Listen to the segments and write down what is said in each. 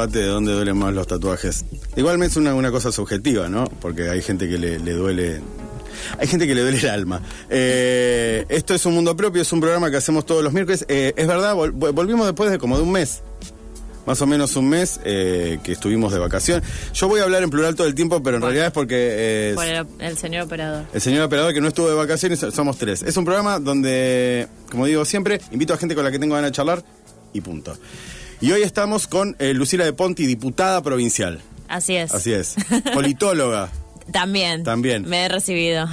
debate de dónde duelen más los tatuajes. Igualmente es una, una cosa subjetiva, ¿no? Porque hay gente que le, le duele. Hay gente que le duele el alma. Eh, esto es un mundo propio, es un programa que hacemos todos los miércoles. Eh, es verdad, vol- vol- volvimos después de como de un mes. Más o menos un mes eh, que estuvimos de vacación. Yo voy a hablar en plural todo el tiempo, pero en realidad es porque Por el, el señor operador. el señor operador que no estuvo de vacaciones, somos tres. Es un programa donde, como digo siempre, invito a gente con la que tengo ganas de charlar y punto. Y hoy estamos con eh, Lucila de Ponti, diputada provincial. Así es. Así es. Politóloga. También. También. Me he recibido.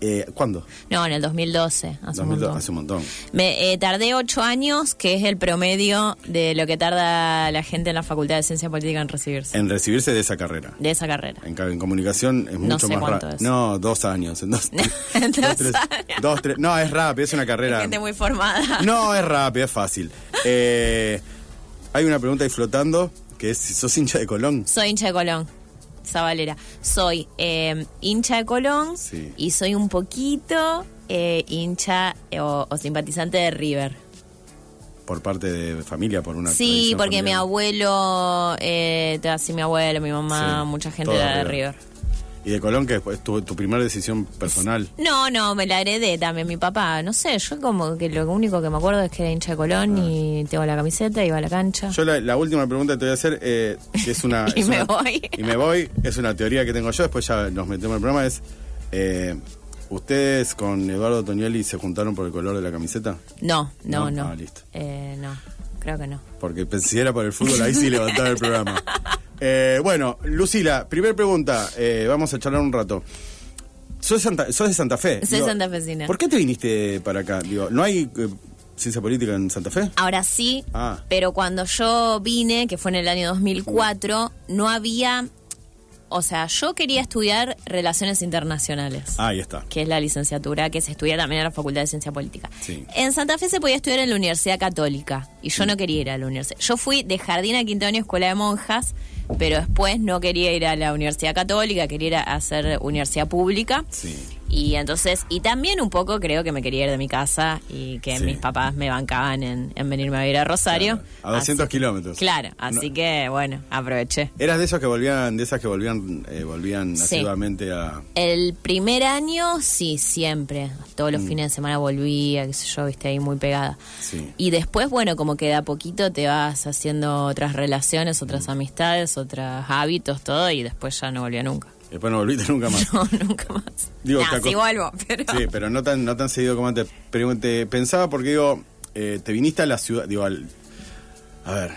Eh, ¿Cuándo? No, en el 2012. Hace un 2002, montón. hace un montón. Me eh, tardé ocho años, que es el promedio de lo que tarda la gente en la Facultad de Ciencia Política en recibirse En recibirse de esa carrera. de esa carrera. En, ca- en comunicación es mucho sé más cuánto rápido. es. No, dos años. en Dos, Dos tres- años. dos, tres- no, es rápido, es una carrera. Gente muy formada. No, es rápido, es fácil. Eh, hay una pregunta ahí flotando, que es si sos hincha de Colón. Soy hincha de Colón. Zabalera. Soy eh, hincha de Colón Sí. y soy un poquito eh, hincha eh, o, o simpatizante de River. Por parte de familia, por una Sí, porque mi abuelo, eh, así mi abuelo, mi mamá, Sí, mucha gente era de River. River. Y de Colón, que es tu, tu primera decisión personal. No, no, me la heredé también mi papá. No sé, yo como que lo único que me acuerdo es que era hincha de Colón y tengo la camiseta, iba a la cancha. Ah. Yo la, la última pregunta que te voy a hacer, eh, que es una... Y es me una- voy. Y me voy, es una teoría que tengo yo, después ya nos metemos en el programa, es... eh, ¿Ustedes con Eduardo Toñoli se juntaron por el color de la camiseta? No, no, No, no. ah, listo. Eh, no, creo que no. Porque pensé si era por el fútbol, ahí sí levantaba el programa. Eh, bueno, Lucila, primera pregunta, eh, vamos a charlar un rato. ¿Sos, de Santa, sos de Santa Fe? Soy santafesina. ¿Por qué te viniste para acá? Digo, ¿no hay eh, ciencia política en Santa Fe? Ahora sí, Ah. pero cuando yo vine, que fue en el año 2004, no había... O sea, yo quería estudiar Relaciones Internacionales. Ah, ahí está. que es la licenciatura que se estudia también en la Facultad de Ciencia Política. Sí. En Santa Fe se podía estudiar en la Universidad Católica y yo no quería ir a la universidad. Yo fui de jardín a quinto año escuela de monjas, pero después no quería ir a la Universidad Católica, quería ir a hacer universidad pública. Sí. Y entonces, y también un poco creo que me quería ir de mi casa y que Sí. mis papás me bancaban en, en venirme a vivir a Rosario. Claro, a 200 Así- kilómetros. Claro, así No. que bueno, aproveché. ¿Eras de esos que volvían, de esas que volvían, eh, volvían Sí. asiduamente a... El primer año, sí, siempre. Todos los fines de semana volvía, qué sé yo, viste, ahí muy pegada. Mm. Sí. Y después, bueno, como que de a poquito te vas haciendo otras relaciones, Mm. otras amistades, otros hábitos, todo, y después ya no volvía nunca. Después no volviste nunca más. No, nunca más. Digo, sí vuelvo, pero... Sí, pero no tan, no tan seguido como antes. Pero te pensaba porque digo, eh, te viniste a la ciudad, digo, al, a ver,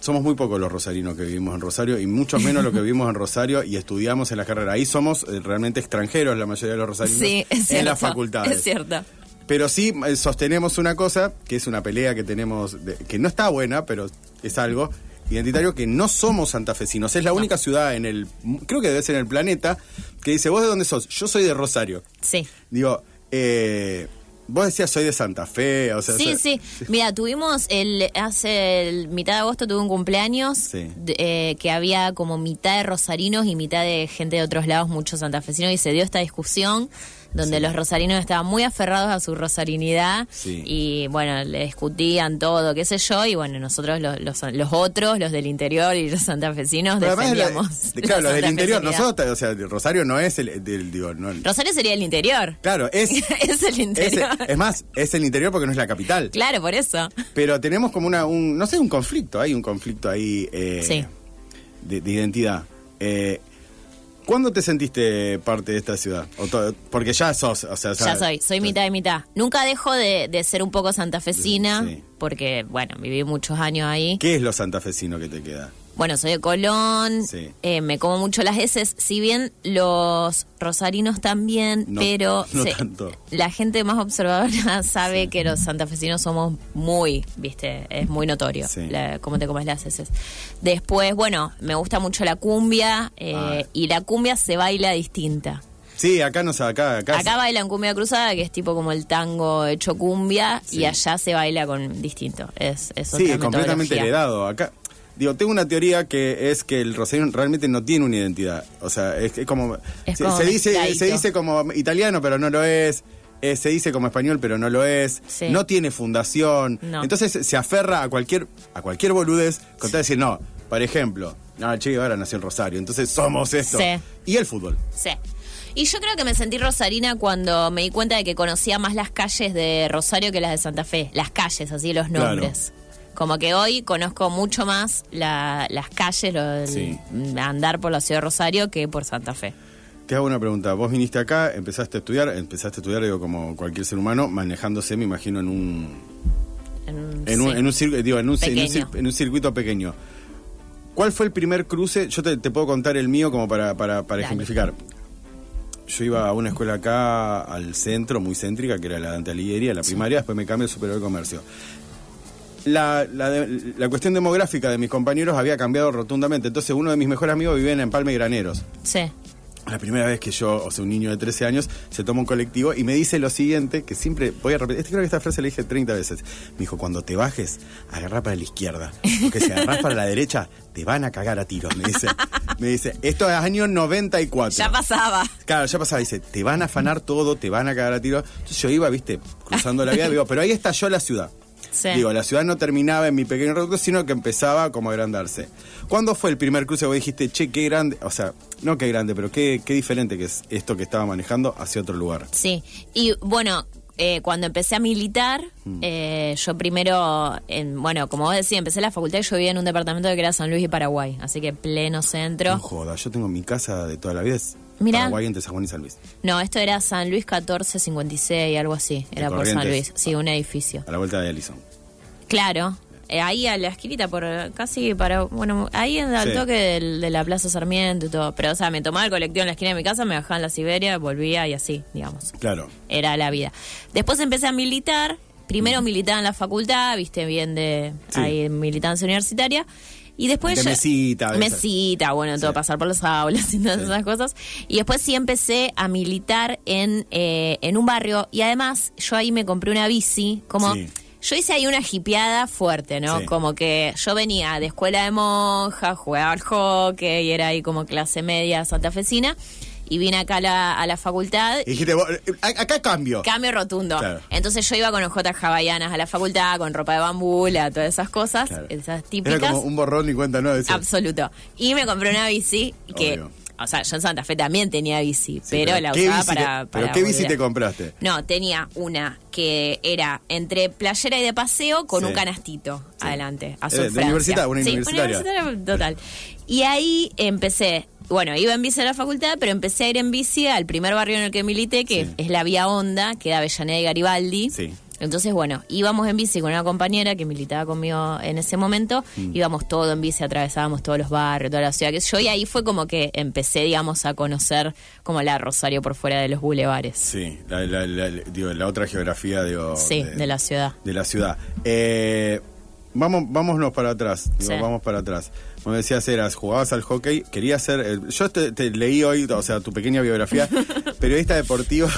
somos muy pocos los rosarinos que vivimos en Rosario y mucho menos los que vivimos en Rosario y estudiamos en la carrera. Ahí somos eh, realmente extranjeros la mayoría de los rosarinos Sí, es cierto. en las facultades. Es cierto. Pero sí eh, sostenemos una cosa, que es una pelea que tenemos, de- que no está buena, pero es algo identitario, que no somos santafesinos. Es la única ciudad en el, creo que debe ser en el planeta, que dice, ¿vos de dónde sos? Yo soy de Rosario. Sí. Digo, eh, vos decías soy de Santa Fe, o sea... Sí, sí. Mira, tuvimos el hace el mitad de agosto tuve un cumpleaños Sí. de- eh, que había como mitad de rosarinos y mitad de gente de otros lados, muchos santafesinos y se dio esta discusión donde Sí. los rosarinos estaban muy aferrados a su rosarinidad Sí. y bueno, le discutían todo, qué sé yo, y bueno, nosotros los, los, los otros, los del interior y los santafesinos Pero además la- defendíamos. de- claro, la los del interior, nosotros, o sea, Rosario no es el, del, digo, no, Rosario sería el interior. claro, es, es el es, interior. es más, es el interior porque no es la capital. Claro, por eso. Pero tenemos como una, un, no sé, un conflicto, hay un conflicto ahí eh, Sí. de, de identidad. Eh, ¿Cuándo te sentiste parte de esta ciudad? Porque ya sos, o sea, Ya soy, soy mitad de mitad. Nunca dejo de, de ser un poco santafesina, Sí. porque, bueno, viví muchos años ahí. ¿Qué es lo santafesino que te queda? Bueno, soy de Colón, Sí. eh, me como mucho las heces, si bien los rosarinos también, No, pero no se- tanto. la gente más observadora sabe que los santafesinos somos muy, viste, es muy notorio Sí. la- cómo te comes las heces. Después, bueno, me gusta mucho la cumbia eh, Ah. y la cumbia se baila distinta. Sí, acá no se acá, acá, Acá bailan cumbia cruzada, que es tipo como el tango hecho cumbia, Sí. y allá se baila con distinto. Es, es Sí, otra es completamente heredado. Acá, digo, tengo una teoría que es que el rosarino realmente no tiene una identidad. O sea, es, es como, Es se, como se dice, se dice como italiano, pero no lo es. Eh, se dice como español, pero no lo es. Sí. No tiene fundación. No. Entonces se aferra a cualquier, a cualquier boludez con tal de decir, no, por ejemplo, no, Che Guevara nació en Rosario, entonces somos esto. Sí. Y el fútbol. Sí. Y yo creo que me sentí rosarina cuando me di cuenta de que conocía más las calles de Rosario que las de Santa Fe. Las calles, así los Claro. Como que hoy conozco mucho más la- las calles, lo, el- Sí. andar por la ciudad de Rosario que por Santa Fe. Te hago una pregunta. Vos viniste acá, empezaste a estudiar, empezaste a estudiar, digo, como cualquier ser humano, manejándose, me imagino, en un, En, un- En, un, sí. en, un cir- digo, en, un, en un Pequeño. cir- en un circuito pequeño. ¿Cuál fue el primer cruce? Yo te, te puedo contar el mío como para, para, para ejemplificar. Yo iba a una escuela acá al centro, muy céntrica, que era la Dante Alighieri, la primaria, después me cambié al superior de comercio. La, la, de- la cuestión demográfica de mis compañeros había cambiado rotundamente. Entonces, uno de mis mejores amigos vivía en Empalme y Graneros. Sí. La primera vez que yo, o sea, un niño de 13 años, se toma un colectivo y me dice lo siguiente, que siempre voy a repetir, este, creo que esta frase la dije 30 veces. Me dijo, cuando te bajes, agarrá para la izquierda, porque si agarrás para la derecha, te van a cagar a tiros, me dice. Me dice, esto es año 94. Ya pasaba. Claro, ya pasaba, dice, te van a afanar todo, te van a cagar a tiros. Entonces yo iba, viste, cruzando la vía, digo, pero ahí estalló la ciudad. Sí. Digo, la ciudad no terminaba en mi pequeño reducto, sino que empezaba como a agrandarse. ¿Cuándo fue el primer cruce que vos dijiste, che, qué grande, o sea, no qué grande, pero qué, qué diferente que es esto que estaba manejando hacia otro lugar? Sí, y bueno, eh, cuando empecé a militar, Mm. eh, yo primero, en, bueno, como vos decís, empecé la facultad y yo vivía en un departamento que era San Luis y Paraguay, así que pleno centro. No joda, yo tengo mi casa de toda la vida, es Mirá. Paraguay entre San Juan y San Luis, No, esto era San Luis 1456, algo así, era por San. Luis, sí, un edificio. a la vuelta de Allison. Claro, eh, ahí a la esquinita, por casi para, bueno, ahí en al Sí. toque del- de la Plaza Sarmiento y todo, pero o sea, me tomaba el colectivo en la esquina de mi casa, me bajaba en la Siberia, volvía y así, digamos. Claro. era la vida. Después empecé a militar, primero militaba en la facultad, viste bien de Sí. ahí militancia universitaria. Y después De mesita, mesita, bueno, todo Sí. pasar por las aulas y todas Sí. esas cosas. Y después sí empecé a militar en, eh, en un barrio y además yo ahí me compré una bici, como Sí. yo hice ahí una jipeada fuerte, ¿no? Como que yo venía de escuela de monja, jugaba al hockey y era ahí como clase media santafesina y vine acá a la, a la facultad Y dijiste, vos, eh, acá cambio. Cambio rotundo. Claro. Entonces yo iba con ojotas hawaianas a la facultad, con ropa de bambula, todas esas cosas, Claro. esas típicas. Era como un borrón y cuenta nueva. Absoluto. Y me compré una bici que, Obvio. o sea, yo en Santa Fe también tenía bici, Sí, pero, la ¿qué usaba para, ¿Pero qué bici te compraste? No, tenía una que era entre playera y de paseo con Sí. un canastito Sí. adelante. Eh, Azul de Francia. universidad, una sí, universitaria. universitaria total. Y ahí empecé, bueno, iba en bici a la facultad, pero empecé a ir en bici al primer barrio en el que milité, que Sí. es la Vía Honda, que da Avellaneda y Garibaldi. Sí. Entonces, bueno, íbamos en bici con una compañera que militaba conmigo en ese momento, Mm. íbamos todo en bici, atravesábamos todos los barrios, toda la ciudad, que yo, y ahí fue como que empecé, digamos, a conocer como la Rosario por fuera de los bulevares. Sí, la, la- la- digo, la otra geografía digo, Sí, de la ciudad. De la ciudad. Eh, vamos, vámonos para atrás. digo, Sí. Vamos para atrás. Como decías, eras, jugabas al hockey, querías ser. eh, yo te, te leí hoy, o sea, tu pequeña biografía, periodista deportivo.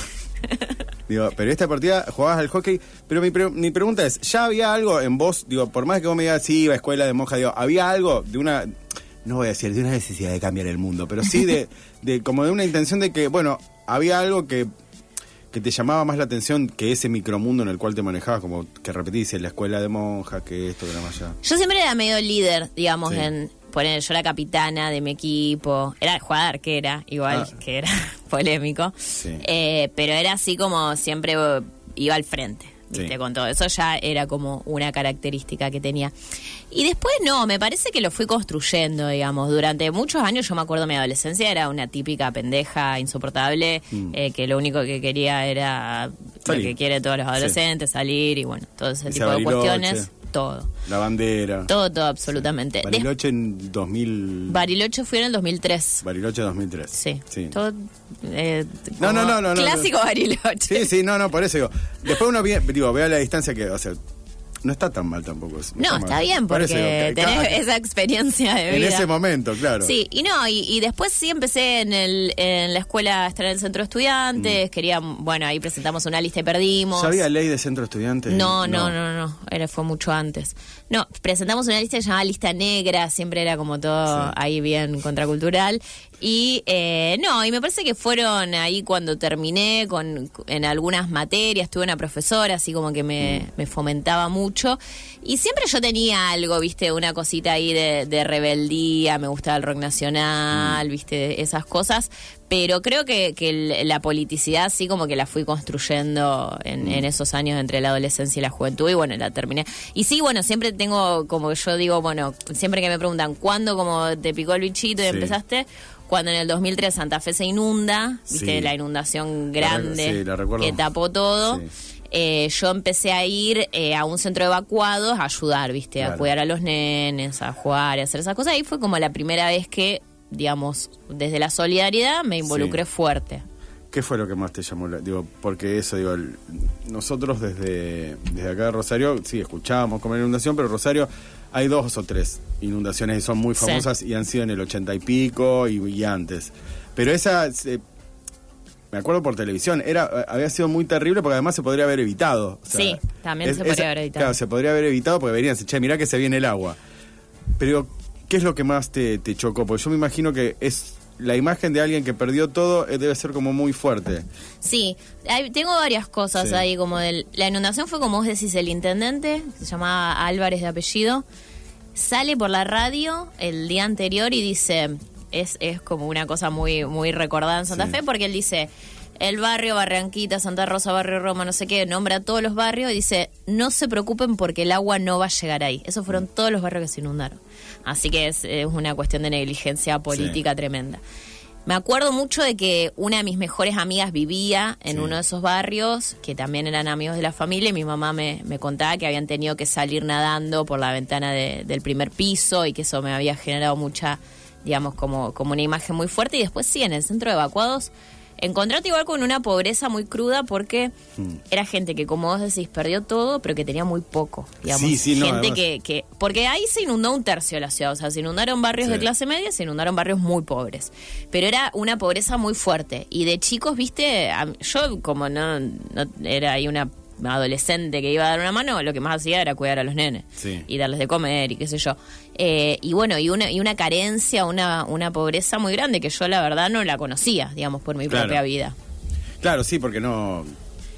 Digo, periodista deportiva, jugabas al hockey, pero mi, pre- mi pregunta es, ¿ya había algo en vos? Digo, por más que vos me digas, sí, iba a escuela de monja, digo, ¿había algo de una, no voy a decir, de una necesidad de cambiar el mundo, pero sí de, de como de una intención de que, bueno, había algo que, que te llamaba más la atención que ese micromundo en el cual te manejabas, como que repetís, en la escuela de monja, que esto, que lo más allá. Yo siempre era medio líder, digamos, Sí. en poner, yo era capitana de mi equipo, era jugador que era, igual Ah. que era polémico, Sí. Eh, pero era así como siempre iba al frente. ¿Viste? Sí. Con todo eso ya era como una característica que tenía. Y después no, me parece que lo fui construyendo, digamos. Durante muchos años, yo me acuerdo, mi adolescencia era una típica pendeja insoportable, eh, que lo único que quería era Mm. Salir. lo que quiere todos los Sí. adolescentes, salir y bueno, todo ese tipo de cuestiones, todo. La bandera. Todo, todo, absolutamente. Bariloche en 2000... Bariloche fui en el 2003. Bariloche 2003. Sí. sí. Todo, eh, No, no, no, no, no, Clásico Bariloche. Sí, sí, no, no, por eso digo. Después uno ve, digo, ve a la distancia que, o sea, No está tan mal tampoco. eso, No, mal. está bien porque Parece tenés cada- esa experiencia de En vida. ese momento, claro. Sí, y no, y, y después sí empecé en, el, en la escuela, a estar en el centro de estudiantes, quería, bueno, ahí presentamos una lista y perdimos. ¿Ya había ley de centro estudiantes? No, no, no, no, era, fue mucho antes. No, presentamos una lista llamaba Lista Negra, siempre era como todo Sí. ahí bien contracultural. Y eh, no, y me parece que fueron ahí cuando terminé con en algunas materias, tuve una profesora así como que me, me fomentaba mucho. Y siempre yo tenía algo, viste, una cosita ahí de, de rebeldía, me gustaba el rock nacional, viste, esas cosas. Pero creo que, que la politicidad sí como que la fui construyendo en, en esos años entre la adolescencia y la juventud y bueno, la terminé. Y sí, bueno, siempre tengo como que yo digo, bueno, siempre que me preguntan cuándo como te picó el bichito y Sí. empezaste, cuando en el 2003 Santa Fe se inunda, viste, Sí. la inundación La grande sí, la recuerdo. que tapó todo. Eh, yo empecé a ir eh, a un centro de evacuados a ayudar, viste, a cuidar a los nenes, a jugar, a hacer esas cosas. Ahí fue como la primera vez que, digamos, desde la solidaridad me involucré Sí. fuerte. ¿Qué fue lo que más te llamó? la- Digo, porque eso, digo, el- nosotros desde, desde acá de Rosario, sí, escuchábamos como inundación, pero Rosario hay dos o tres inundaciones y son muy Sí. famosas y han sido en el ochenta y pico y, y antes. Pero esa, me acuerdo por televisión, era había sido muy terrible porque además se podría haber evitado. O sea, Sí, también se podría haber evitado. Claro, se podría haber evitado porque venían, che, mirá que se viene el agua. Pero, ¿qué es lo que más te, te chocó? Porque yo me imagino que es la imagen de alguien que perdió todo eh, debe ser como muy fuerte. Sí, hay- tengo varias cosas Sí. ahí, como del, la inundación fue como vos decís, el intendente, se llamaba Álvarez de apellido, sale por la radio el día anterior y dice, es, es como una cosa muy, muy recordada en Santa Sí. Fe, porque él dice, el barrio, Barranquita, Santa Rosa, Barrio Roma, no sé qué, nombra todos los barrios y dice, no se preocupen porque el agua no va a llegar ahí. Esos fueron todos los barrios que se inundaron. Así que es, es una cuestión de negligencia política tremenda. Me acuerdo mucho de que una de mis mejores amigas vivía en Sí. uno de esos barrios, que también eran amigos de la familia, y mi mamá me, me contaba que habían tenido que salir nadando por la ventana de- del primer piso y que eso me había generado mucha, digamos, como, como una imagen muy fuerte. Y después sí, en el centro de evacuados, encontrarte igual con una pobreza muy cruda porque Mm. era gente que, como vos decís, perdió todo, pero que tenía muy poco, digamos. Sí, sí, no, gente además- que, que... Porque ahí se inundó un tercio de la ciudad, o sea, se inundaron barrios Sí. de clase media, se inundaron barrios muy pobres. Pero era una pobreza muy fuerte. Y de chicos, viste, a- yo como no, no era ahí una adolescente que iba a dar una mano, lo que más hacía era cuidar a los nenes Sí. y darles de comer y qué sé yo. Eh, y bueno, y una, y una carencia, una, una pobreza muy grande que yo la verdad no la conocía, digamos, por mi Claro. propia vida. Claro, sí, porque no.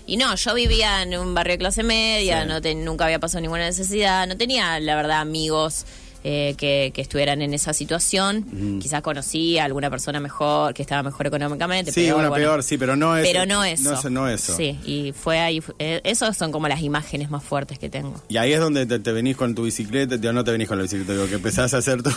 Y no, yo vivía en un barrio de clase media, Sí. no te- nunca había pasado ninguna necesidad, no tenía, la verdad, amigos eh, que, que estuvieran en esa situación. Quizás conocía a alguna persona mejor, que estaba mejor económicamente. Sí, una bueno. peor, sí, pero no es. Pero no eso. No, es- no eso. Sí, y fue ahí. Eh, esos son como las imágenes más fuertes que tengo. Y ahí es donde te, te venís con tu bicicleta, digo, no te venís con la bicicleta, digo, que empezás a hacer tu,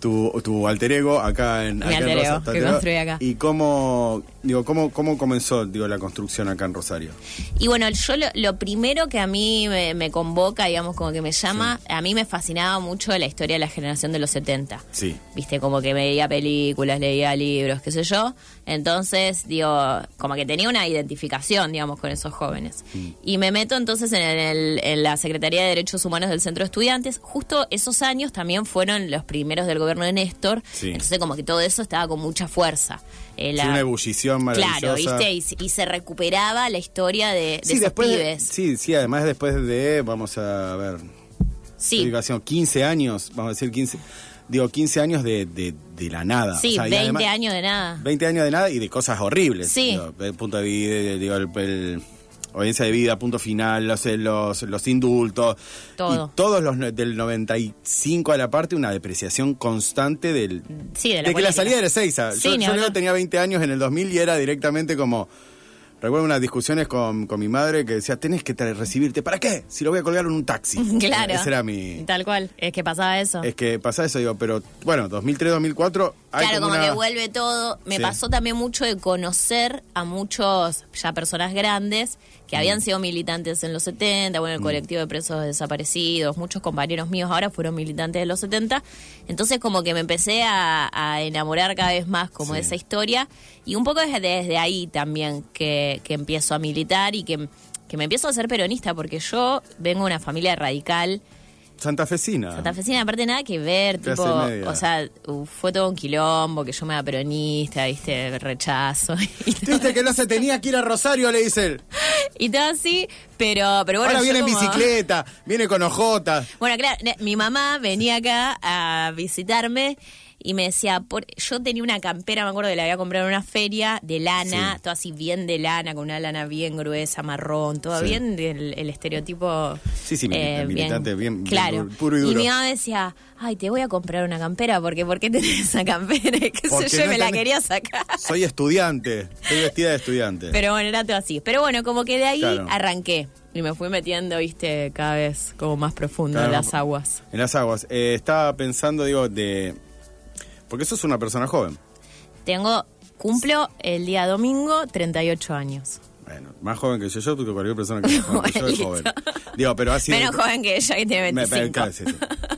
tu, tu alter ego acá en, Mi acá alter ego, Rosa- que construí acá. ¿Y cómo, digo, cómo, cómo comenzó digo, la construcción acá en Rosario? Y bueno, yo lo, lo primero que a mí me, me convoca, digamos, como que me llama, a mí me fascinaba mucho la historia de la generación de los 70. Sí. Viste, como que veía películas, leía libros, qué sé yo. Entonces, digo, como que tenía una identificación, digamos, con esos jóvenes. Mm. Y me meto entonces en, el- en la Secretaría de Derechos Humanos del Centro de Estudiantes. Justo esos años también fueron los primeros del gobierno de Néstor. Sí. Entonces, como que todo eso estaba con mucha fuerza. Eh, Sí, la- una ebullición maravillosa. Claro, ¿viste? Y, se- y se recuperaba la historia de, de Sí, esos después de- pibes. sí, sí, además después de, vamos a ver, Sí, educación, 15 años, vamos a decir 15, digo, 15 años de, de, de la nada. sí, O sea, y 20 además- años de nada. 20 años de nada y de cosas horribles. Sí. Digo, el punto de vida, digo, el, el- audiencia de vida, punto final, los, los, los indultos. Todo. Y todos los del 95 a la parte, una depreciación constante del... Sí, de la que la salida era Ezeiza. Sí, yo yo tenía 20 años en el 2000 y era directamente como... Recuerdo unas discusiones con, con mi madre que decía, tenés que recibirte. ¿Para qué? Si lo voy a colgar en un taxi. Claro. Ese era mi... Tal cual, es que pasaba eso. Es que pasa eso, digo, pero bueno, 2003-2004... hay Claro, como, una- que vuelve todo. Me Sí. pasó también mucho de conocer a muchos ya personas grandes que Mm. habían sido militantes en los 70, bueno, el colectivo de presos desaparecidos, muchos compañeros míos ahora fueron militantes de los 70. Entonces como que me empecé a, a enamorar cada vez más como de esa historia y un poco desde, desde ahí también que, que empiezo a militar y que que me empiezo a ser peronista, porque yo vengo de una familia radical, Santafesina. santafesina, aparte nada que ver, tipo, o sea, fue todo un quilombo, que yo me era peronista, viste, rechazo, y Viste que no se tenía que ir a Rosario, le dice él. y todo así, pero, pero bueno. Ahora viene en como- bicicleta, viene con ojotas. Bueno, claro, mi mamá venía acá a visitarme y me decía, por, yo tenía una campera, me acuerdo que la había comprado en una feria de lana, Sí. todo así bien de lana, con una lana bien gruesa, marrón, todo Sí. bien el estereotipo. Sí, sí, milita- militante, bien- bien claro. puro y duro. mi mamá decía, ay, te voy a comprar una campera, porque ¿por qué tenés esa campera? Y qué Porque sé yo, y no me la quería sacar. Soy estudiante, estoy vestida de estudiante. Pero bueno, era todo así. Pero bueno, como que de ahí Claro. arranqué. Y me fui metiendo, viste, cada vez como más profundo Claro. en las aguas. En las aguas. Eh, estaba pensando, digo, de... Porque sos una persona joven. Tengo, cumplo el día domingo 38 años. Bueno, más joven que yo, yo, porque cualquier persona que joven que yo es joven. Digo, pero así... Menos joven que ella, que tiene Me- 25. claro, sí, sí.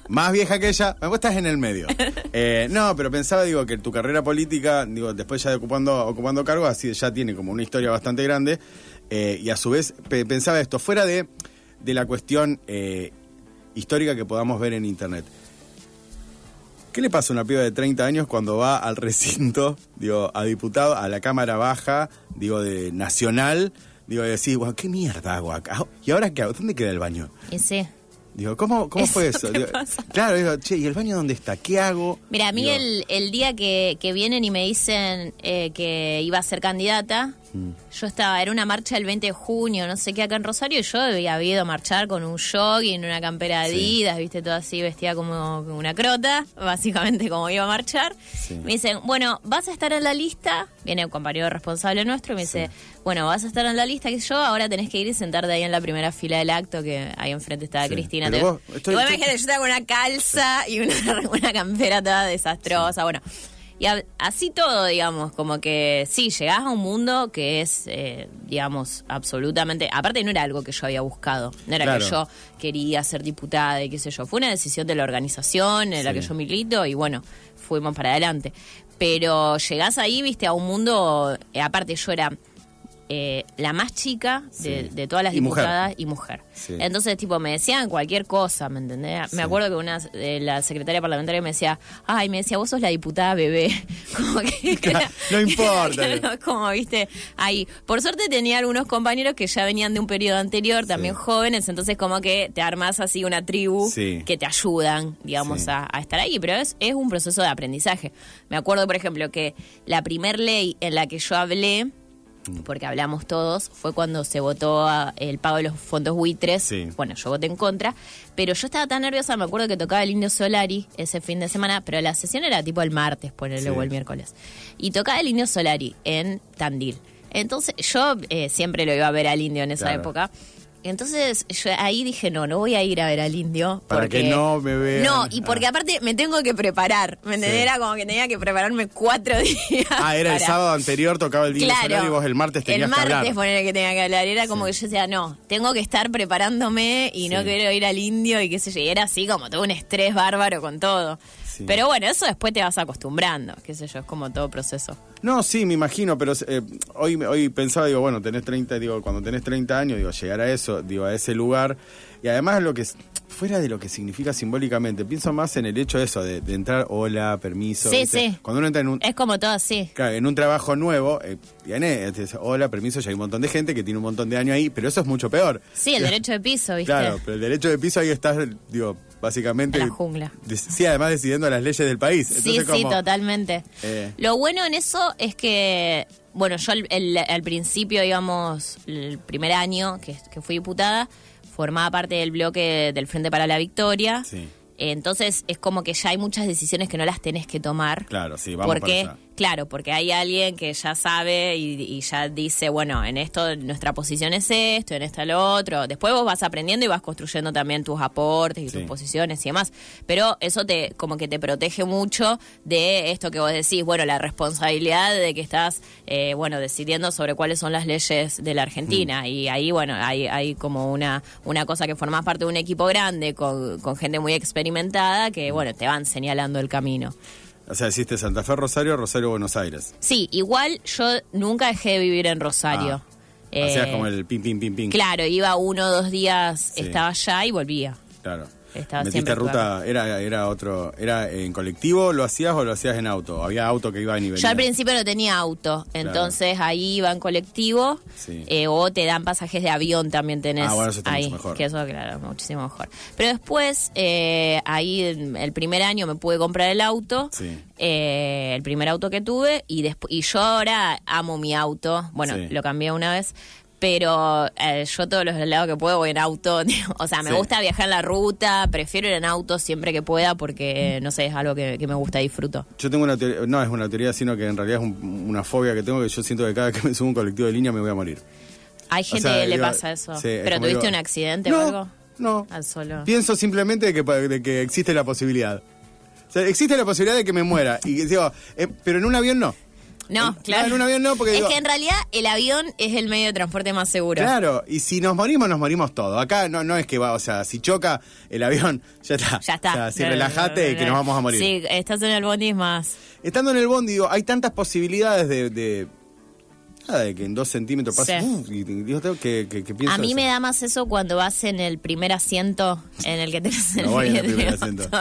Más vieja que ella, vos estás en el medio. Eh, no, pero pensaba, digo, que tu carrera política, digo, después ya de ocupando, ocupando cargos, así ya tiene como una historia bastante grande. eh, y a su vez, pe- pensaba esto, fuera de, de la cuestión eh, histórica que podamos ver en internet. ¿Qué le pasa a una piba de 30 años cuando va al recinto, digo, a diputado, a la Cámara Baja, digo, de Nacional, digo, y decís, bueno, ¿qué mierda hago acá? ¿Y ahora qué hago? ¿Dónde queda el baño? Y sí. Digo, ¿cómo, cómo fue Eso Digo, claro, digo, che, ¿y el baño dónde está? ¿Qué hago? Mira, a mí Digo, el, el día que, que vienen y me dicen eh, que iba a ser candidata, Mm. yo estaba, era una marcha el 20 de junio, no sé qué, acá en Rosario, y yo había ido a marchar con un jogging, una campera de Sí. Adidas, viste, todo así, vestida como una crota, básicamente como iba a marchar. Sí. Me dicen, bueno, vas a estar en la lista, viene un compañero responsable nuestro y me dice, bueno, vas a estar en la lista, que yo, ahora tenés que ir y sentarte ahí en la primera fila del acto, que ahí enfrente estaba. Cristina. Te- vos, estoy- Igual estoy- imagínate, yo estaba con una calza y una, una campera toda desastrosa, bueno. Y a- así todo, digamos, como que sí, llegás a un mundo que es, eh, digamos, absolutamente... Aparte no era algo que yo había buscado, no era que Claro. yo quería ser diputada y qué sé yo, fue una decisión de la organización en la que yo milito y bueno, fuimos para adelante. Pero llegás ahí, viste, a un mundo, eh, aparte yo era eh, la más chica de, Sí. de todas las Y mujer. diputadas y mujer. Sí. Entonces, tipo, me decían cualquier cosa, ¿me entendés? Sí. Me acuerdo que una de la secretaria parlamentaria me decía, ay, me decía, vos sos la diputada bebé. Como que Claro, era- no importa. Claro, como, viste, ahí. Por suerte tenía algunos compañeros que ya venían de un periodo anterior, también jóvenes, entonces como que te armas así una tribu que te ayudan, digamos, a, a estar ahí, pero es, es un proceso de aprendizaje. Me acuerdo, por ejemplo, que la primer ley en la que yo hablé. Porque hablamos todos, fue cuando se votó el pago de los fondos buitres. Sí. Bueno, yo voté en contra, pero yo estaba tan nerviosa, me acuerdo que tocaba el Indio Solari ese fin de semana, pero la sesión era tipo el martes, ponerle Sí. o el miércoles. Y tocaba el Indio Solari en Tandil. Entonces, yo eh, siempre lo iba a ver al indio en esa Claro. época. Entonces, yo ahí dije, no, no voy a ir a ver al indio. Para porque- que no me vean. No, y porque Ah. aparte me tengo que preparar. ¿Me entendés? Sí. Era como que tenía que prepararme cuatro días. Ah, era el sábado anterior, tocaba el día Claro. y vos el martes tenías el que martes hablar. poner que tenía que hablar. Era como que yo decía, no, tengo que estar preparándome y no quiero ir al indio y qué sé yo. Y era así como todo un estrés bárbaro con todo. Sí. Pero bueno, eso después te vas acostumbrando, qué sé yo, es como todo proceso. No, sí, me imagino, pero eh, hoy, hoy pensaba, digo, bueno, tenés 30, digo, cuando tenés 30 años, digo, llegar a eso, digo, a ese lugar, y además lo que, es- fuera de lo que significa simbólicamente, pienso más en el hecho de eso, de, de entrar, hola, permiso. Sí, ¿viste? sí. Cuando uno entra en un, Es como todo así. claro, en un trabajo nuevo, eh, hola, permiso, ya hay un montón de gente que tiene un montón de años ahí, pero eso es mucho peor. Sí, el derecho de piso, ¿viste? Claro, pero el derecho de piso ahí estás, digo, básicamente... En la jungla. sí, además decidiendo las leyes del país. Sí, Entonces, sí, como- totalmente. Eh. Lo bueno en eso es que, bueno, yo al, el- al principio, digamos, el primer año que, que fui diputada, formaba parte del bloque del Frente para la Victoria. Sí. Entonces es como que ya hay muchas decisiones que no las tenés que tomar. Claro, sí, vamos porque, para allá. Claro, porque hay alguien que ya sabe y, y ya dice, bueno, en esto nuestra posición es esto, en esto lo otro. Después vos vas aprendiendo y vas construyendo también tus aportes y Sí. tus posiciones y demás. Pero eso te como que te protege mucho de esto que vos decís, bueno, la responsabilidad de que estás, eh, bueno, decidiendo sobre cuáles son las leyes de la Argentina. Mm. Y ahí, bueno, hay, hay como una, una cosa que formás parte de un equipo grande con, con gente muy experimentada Mm. que, bueno, te van señalando el camino. O sea, hiciste Santa Fe, Rosario, Rosario, Buenos Aires. Sí, igual yo nunca dejé de vivir en Rosario. Ah. Hacías Eh, como el pim, pim, pim, pim. Claro, iba uno o dos días, Sí. estaba allá y volvía. Claro. Estaba Metiste ruta, era, era otro, era en colectivo, lo hacías o lo hacías en auto. Había auto que iba a nivel. Yo al principio no tenía auto, entonces ahí iba en colectivo Sí. eh, o te dan pasajes de avión también tenés Ah, bueno, eso está ahí, mucho mejor. que eso claro, muchísimo mejor. Pero después eh, ahí el primer año me pude comprar el auto, Sí. eh, el primer auto que tuve y después y yo ahora amo mi auto, bueno Sí. lo cambié una vez. Pero eh, yo todos los lados que puedo voy en auto. O sea, me Sí. gusta viajar en la ruta, prefiero ir en auto siempre que pueda porque, no sé, es algo que, que me gusta y disfruto. Yo tengo una teoría, no es una teoría, sino que en realidad es un- una fobia que tengo que yo siento que cada vez que me subo a un colectivo de línea me voy a morir. Hay O gente sea, que le digo, pasa eso. sí, ¿Pero tuviste digo, un accidente no, o algo? No. Al solo. Pienso simplemente de que, de que existe la posibilidad. O sea, existe la posibilidad de que me muera. Y digo, eh, pero en un avión no. No, En- claro. en un avión no, porque Es digo- que en realidad el avión es el medio de transporte más seguro. Claro, y si nos morimos, nos morimos todos. Acá no, no es que va, o sea, si choca el avión, ya está. Ya está. O sea, si relajate que nos vamos a morir. Sí, estás en el bondi es más. Estando en el bondi, digo, hay tantas posibilidades de. de nada, de que en dos centímetros pase. Sí. uf, y, digo, tengo que, que, que pienso A mí eso. me da más eso cuando vas en el primer asiento en el que tenés el No voy en el primer asiento.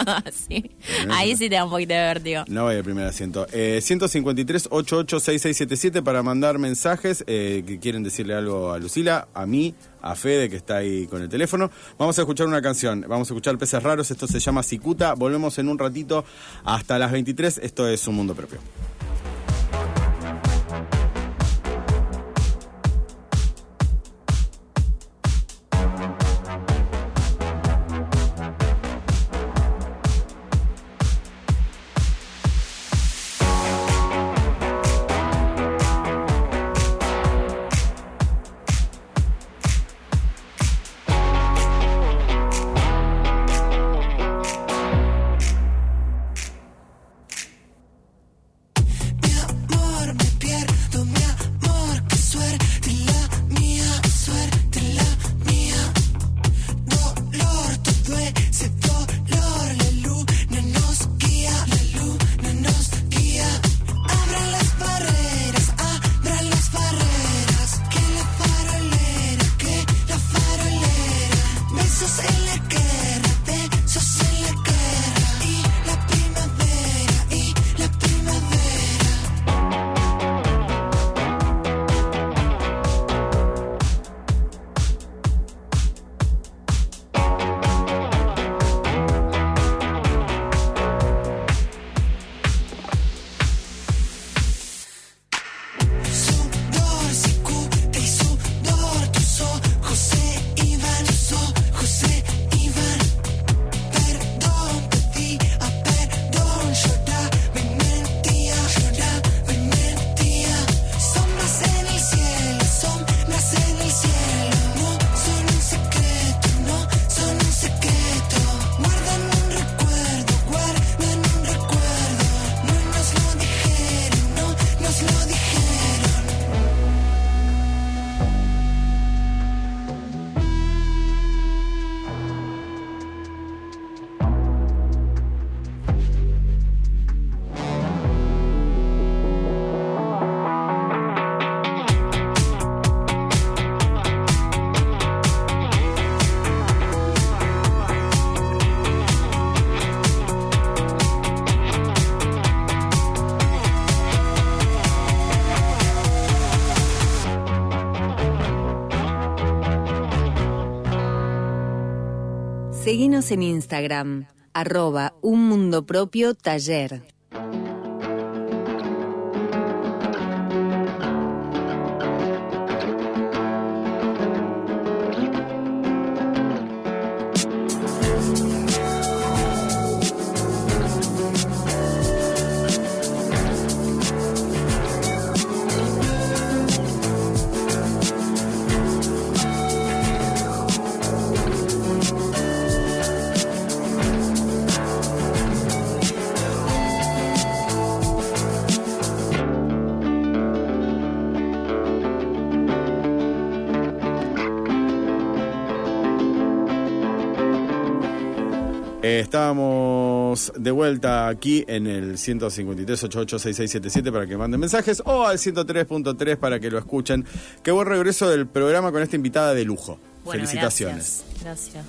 Sí. Ahí sí te da un poquito de vértigo. No voy al primer asiento. Eh, 153 886677 para mandar mensajes eh, que quieren decirle algo a Lucila, a mí, a Fede que está ahí con el teléfono. Vamos a escuchar una canción. Vamos a escuchar Peces Raros. Esto se llama Cicuta. Volvemos en un ratito hasta las 23. Esto es un mundo propio. En Instagram, arroba un mundo propio taller. Estábamos de vuelta aquí en el 153-886677 para que manden mensajes o al 103.3 para que lo escuchen. Qué buen regreso del programa con esta invitada de lujo. Bueno, Felicitaciones. Gracias. gracias.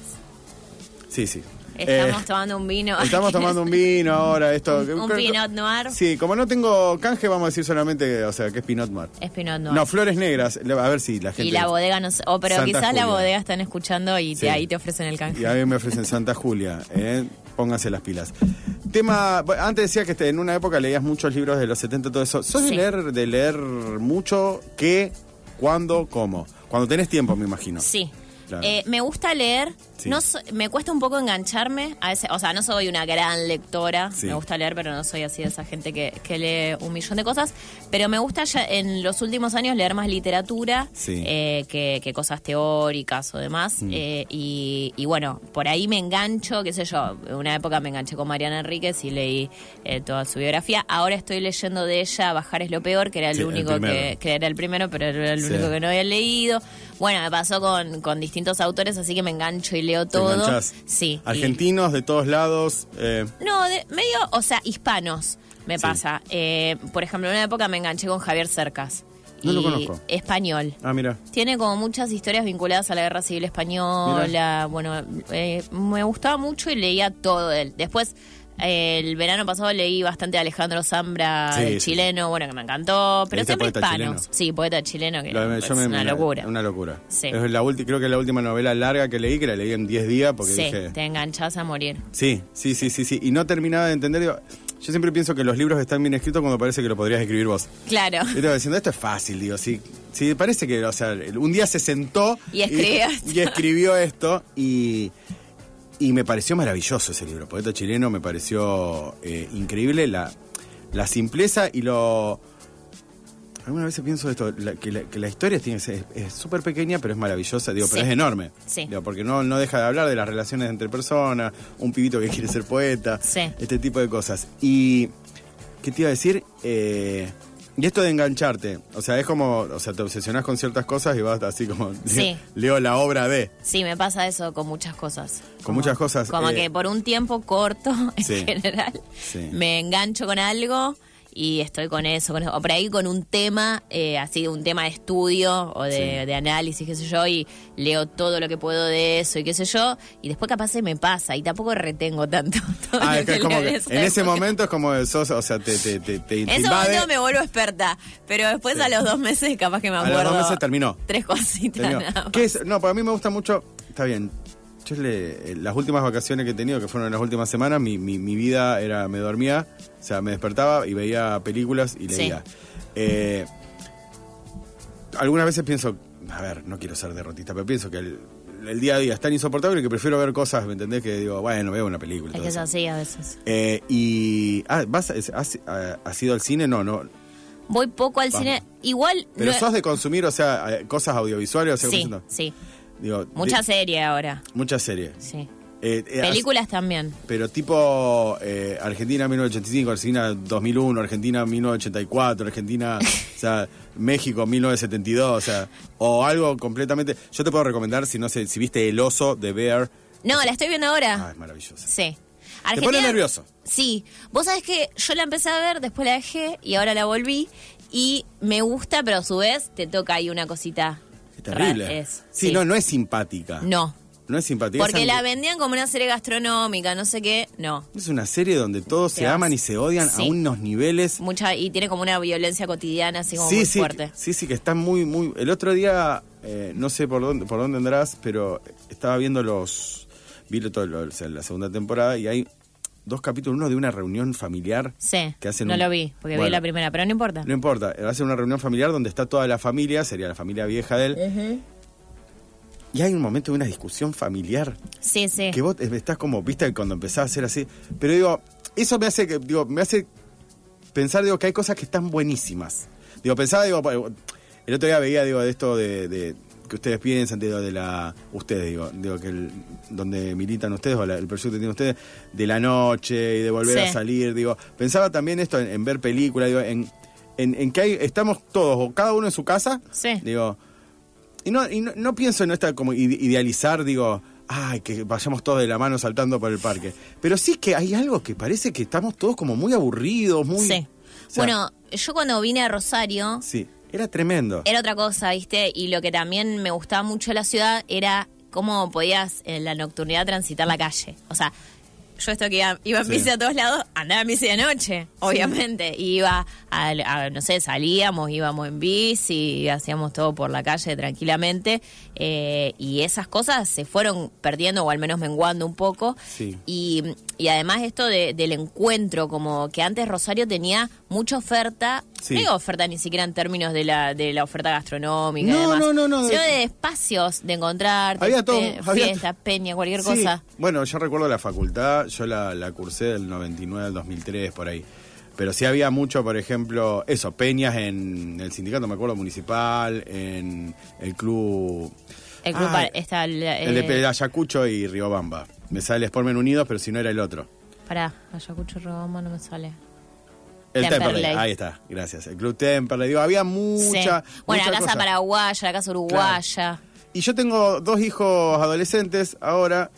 Sí, sí. Estamos Eh, tomando un vino. Estamos tomando un vino ahora, esto. Un- un Pinot Noir. Sí, como no tengo canje, vamos a decir solamente, o sea, que es Pinot Noir. Es Pinot Noir. No, flores negras. A ver si la gente. y la bodega no sé. Oh, pero Santa quizás la bodega están escuchando y te- ahí te ofrecen el canje. Y a mí me ofrecen Santa Julia, ¿eh? pónganse las pilas. Tema, antes decía que este, en una época leías muchos libros de los 70 todo eso. ¿Sos de Sí. leer de leer mucho? ¿Qué? ¿Cuándo? ¿Cómo? Cuando tenés tiempo, me imagino. Sí. Claro. Eh, me gusta leer, Sí. no so- me cuesta un poco engancharme, a ese, o sea, no soy una gran lectora, Sí. me gusta leer, pero no soy así de esa gente que, que lee un millón de cosas, pero me gusta ya en los últimos años leer más literatura Sí. eh, que, que cosas teóricas o demás, Mm. eh, y, y bueno, por ahí me engancho, qué sé yo, en una época me enganché con Mariana Enríquez y leí eh, toda su biografía, ahora estoy leyendo de ella Bajar es lo peor, que era el único que, que era el primero, pero era el único que no había leído. Bueno, me pasó con, con distintos autores, así que me engancho y leo ¿Te todo. Sí. y- Argentinos de todos lados. eh, no, de- medio, o sea, hispanos me Sí. pasa. Eh, por ejemplo, en una época me enganché con Javier Cercas. No lo conozco. Español. ah, mira. Tiene como muchas historias vinculadas a la guerra civil española. Bueno, eh, me gustaba mucho y leía todo él. Después, el verano pasado leí bastante a Alejandro Zambra, Sí, el sí. chileno, bueno, que me encantó. Pero ¿Leíste siempre hispanos. chileno? Sí, poeta chileno, que Lo- es yo me- una me- locura. Una locura. Es la ulti- creo que es la última novela larga que leí, que la leí en 10 días porque dije... te enganchás a morir. Sí, sí, sí, sí, sí. Y no terminaba de entender. digo, yo siempre pienso que los libros están bien escritos cuando parece que lo podrías escribir vos. Claro. Yo estaba diciendo, esto es fácil, digo, sí. Sí, parece que, o sea, un día se sentó y, escribió esto y, y me pareció maravilloso ese libro. Poeta chileno me pareció eh, increíble la, la simpleza y lo... Algunas veces pienso esto, la- que, la, que la historia tiene es súper pequeña, pero es maravillosa, digo, pero es enorme. Sí. Digo, porque no, no deja de hablar de las relaciones entre personas, un pibito que quiere ser poeta, Sí. este tipo de cosas. Y, ¿qué te iba a decir? Eh, y esto de engancharte, o sea, es como, o sea, te obsesionás con ciertas cosas y vas así como, Sí. leo la obra de. Sí, me pasa eso con muchas cosas. Con muchas cosas, Como eh, que por un tiempo corto, en Sí. general, Sí. me engancho con algo y estoy con eso, con eso. O por ahí con un tema, eh, así un tema de estudio o de, Sí. de análisis, qué sé yo, y leo todo lo que puedo de eso y qué sé yo, y después capaz se me pasa y tampoco retengo tanto. todo Ah, que es como que en ese momento es como sos, o sea, te, te, te, te En ese momento me vuelvo experta, pero después Sí. a los dos meses capaz que me A acuerdo. los dos meses terminó. Tres cositas Te digo, nada más. ¿qué es? No, para mí me gusta mucho. Está bien. Yo le- eh, las últimas vacaciones que he tenido, que fueron en las últimas semanas, mi, mi, mi vida era. Me dormía, o sea, me despertaba y veía películas y Sí. leía. Eh, algunas veces pienso, a ver, no quiero ser derrotista, pero pienso que el, el día a día es tan insoportable que prefiero ver cosas, ¿me entendés? Que digo, bueno, veo una película. Es que es eso. así a veces. Eh, y. Ah, ¿vas, es- has, has ido al cine? No, no. Voy poco al Vamos. cine. Igual. Pero no- sos de consumir, o sea, eh, cosas audiovisuales, o sea, Sí, ¿cómo se sí. Digo, Mucha de- serie ahora. Muchas series. Sí. Eh, eh, Películas también. Pero tipo eh, Argentina 1985, Argentina 2001, Argentina 1984, Argentina, o sea, México 1972, o sea, o algo completamente. Yo te puedo recomendar, si no sé, si viste El Oso de Bear. No, la estoy viendo Ah, ahora. es maravilloso. Sí. Te pone nervioso. Sí. Vos sabés que yo la empecé a ver, después la dejé y ahora la volví. Y me gusta, pero a su vez te toca ahí una cosita. Es terrible. es- sí, no, no es simpática. No. No es simpática. Porque la vendían como una serie gastronómica, no sé qué. No. Es una serie donde todos se aman y se odian Sí. a unos niveles. Mucha, y tiene como una violencia cotidiana, así como sí, muy sí, fuerte. sí, sí, que está muy, muy. El otro día, eh, no sé por dónde, por dónde andarás, pero estaba viendo los. Vi todo lo- o sea, la segunda temporada y hay dos capítulos, uno de una reunión familiar. Sí. Que hacen no un- lo vi, porque vi la primera, pero no importa. No importa, va a ser una reunión familiar donde está toda la familia, sería la familia vieja de él. Y hay un momento de una discusión familiar Sí, sí. que vos estás como, viste, cuando empezás a hacer así. Pero digo, eso me hace que, digo, me hace pensar, digo, que hay cosas que están buenísimas. Digo, pensaba, digo, el otro día veía, digo, de esto de, de- que ustedes piensan, digo, de la, ustedes, digo, digo, que el, donde militan ustedes, o la- el proyecto que tienen ustedes, de la noche y de volver Sí. a salir, digo, pensaba también esto en, en ver películas, digo, en, en, en que hay, estamos todos, o cada uno en su casa, Sí. digo, y no, y no, no pienso en esta como ide- idealizar, digo, ay, que vayamos todos de la mano saltando por el parque. Pero sí que hay algo que parece que estamos todos como muy aburridos, muy... Sí. o sea, bueno, yo cuando vine a Rosario, Sí, era tremendo. era otra cosa, ¿viste? Y lo que también me gustaba mucho de la ciudad era cómo podías en la nocturnidad transitar la calle. O sea, yo esto que iba, iba en Sí. bici a todos lados, andaba en bici de noche, obviamente. Iba, a, a- no sé, salíamos, íbamos en bici, hacíamos todo por la calle tranquilamente. eh, y esas cosas se fueron perdiendo o al menos menguando un poco. Sí. Y, y además esto de- del encuentro, como que antes Rosario tenía mucha oferta, Sí. no digo oferta ni siquiera en términos de la, de la oferta gastronómica, y No, demás, no, no, no, sino de- de espacios, de encontrarte, Había todo, fiestas, peña, cualquier Sí, cosa. Bueno, yo recuerdo la facultad, yo la, la cursé del 99 al 2003, por ahí. Pero sí había mucho, por ejemplo, eso, peñas en el sindicato, me acuerdo, municipal, en el club... El club Ah, para- está el, el de eh, Ayacucho y Riobamba. Me sale Sportmen Unidos, pero si no era el otro. Pará, Ayacucho Robama no me sale. El Temperley. Temperley. Ahí está, gracias. El club Temperley. Digo, había mucha. Sí. Bueno, mucha la casa cosa. paraguaya, la casa uruguaya. Y yo tengo dos hijos adolescentes ahora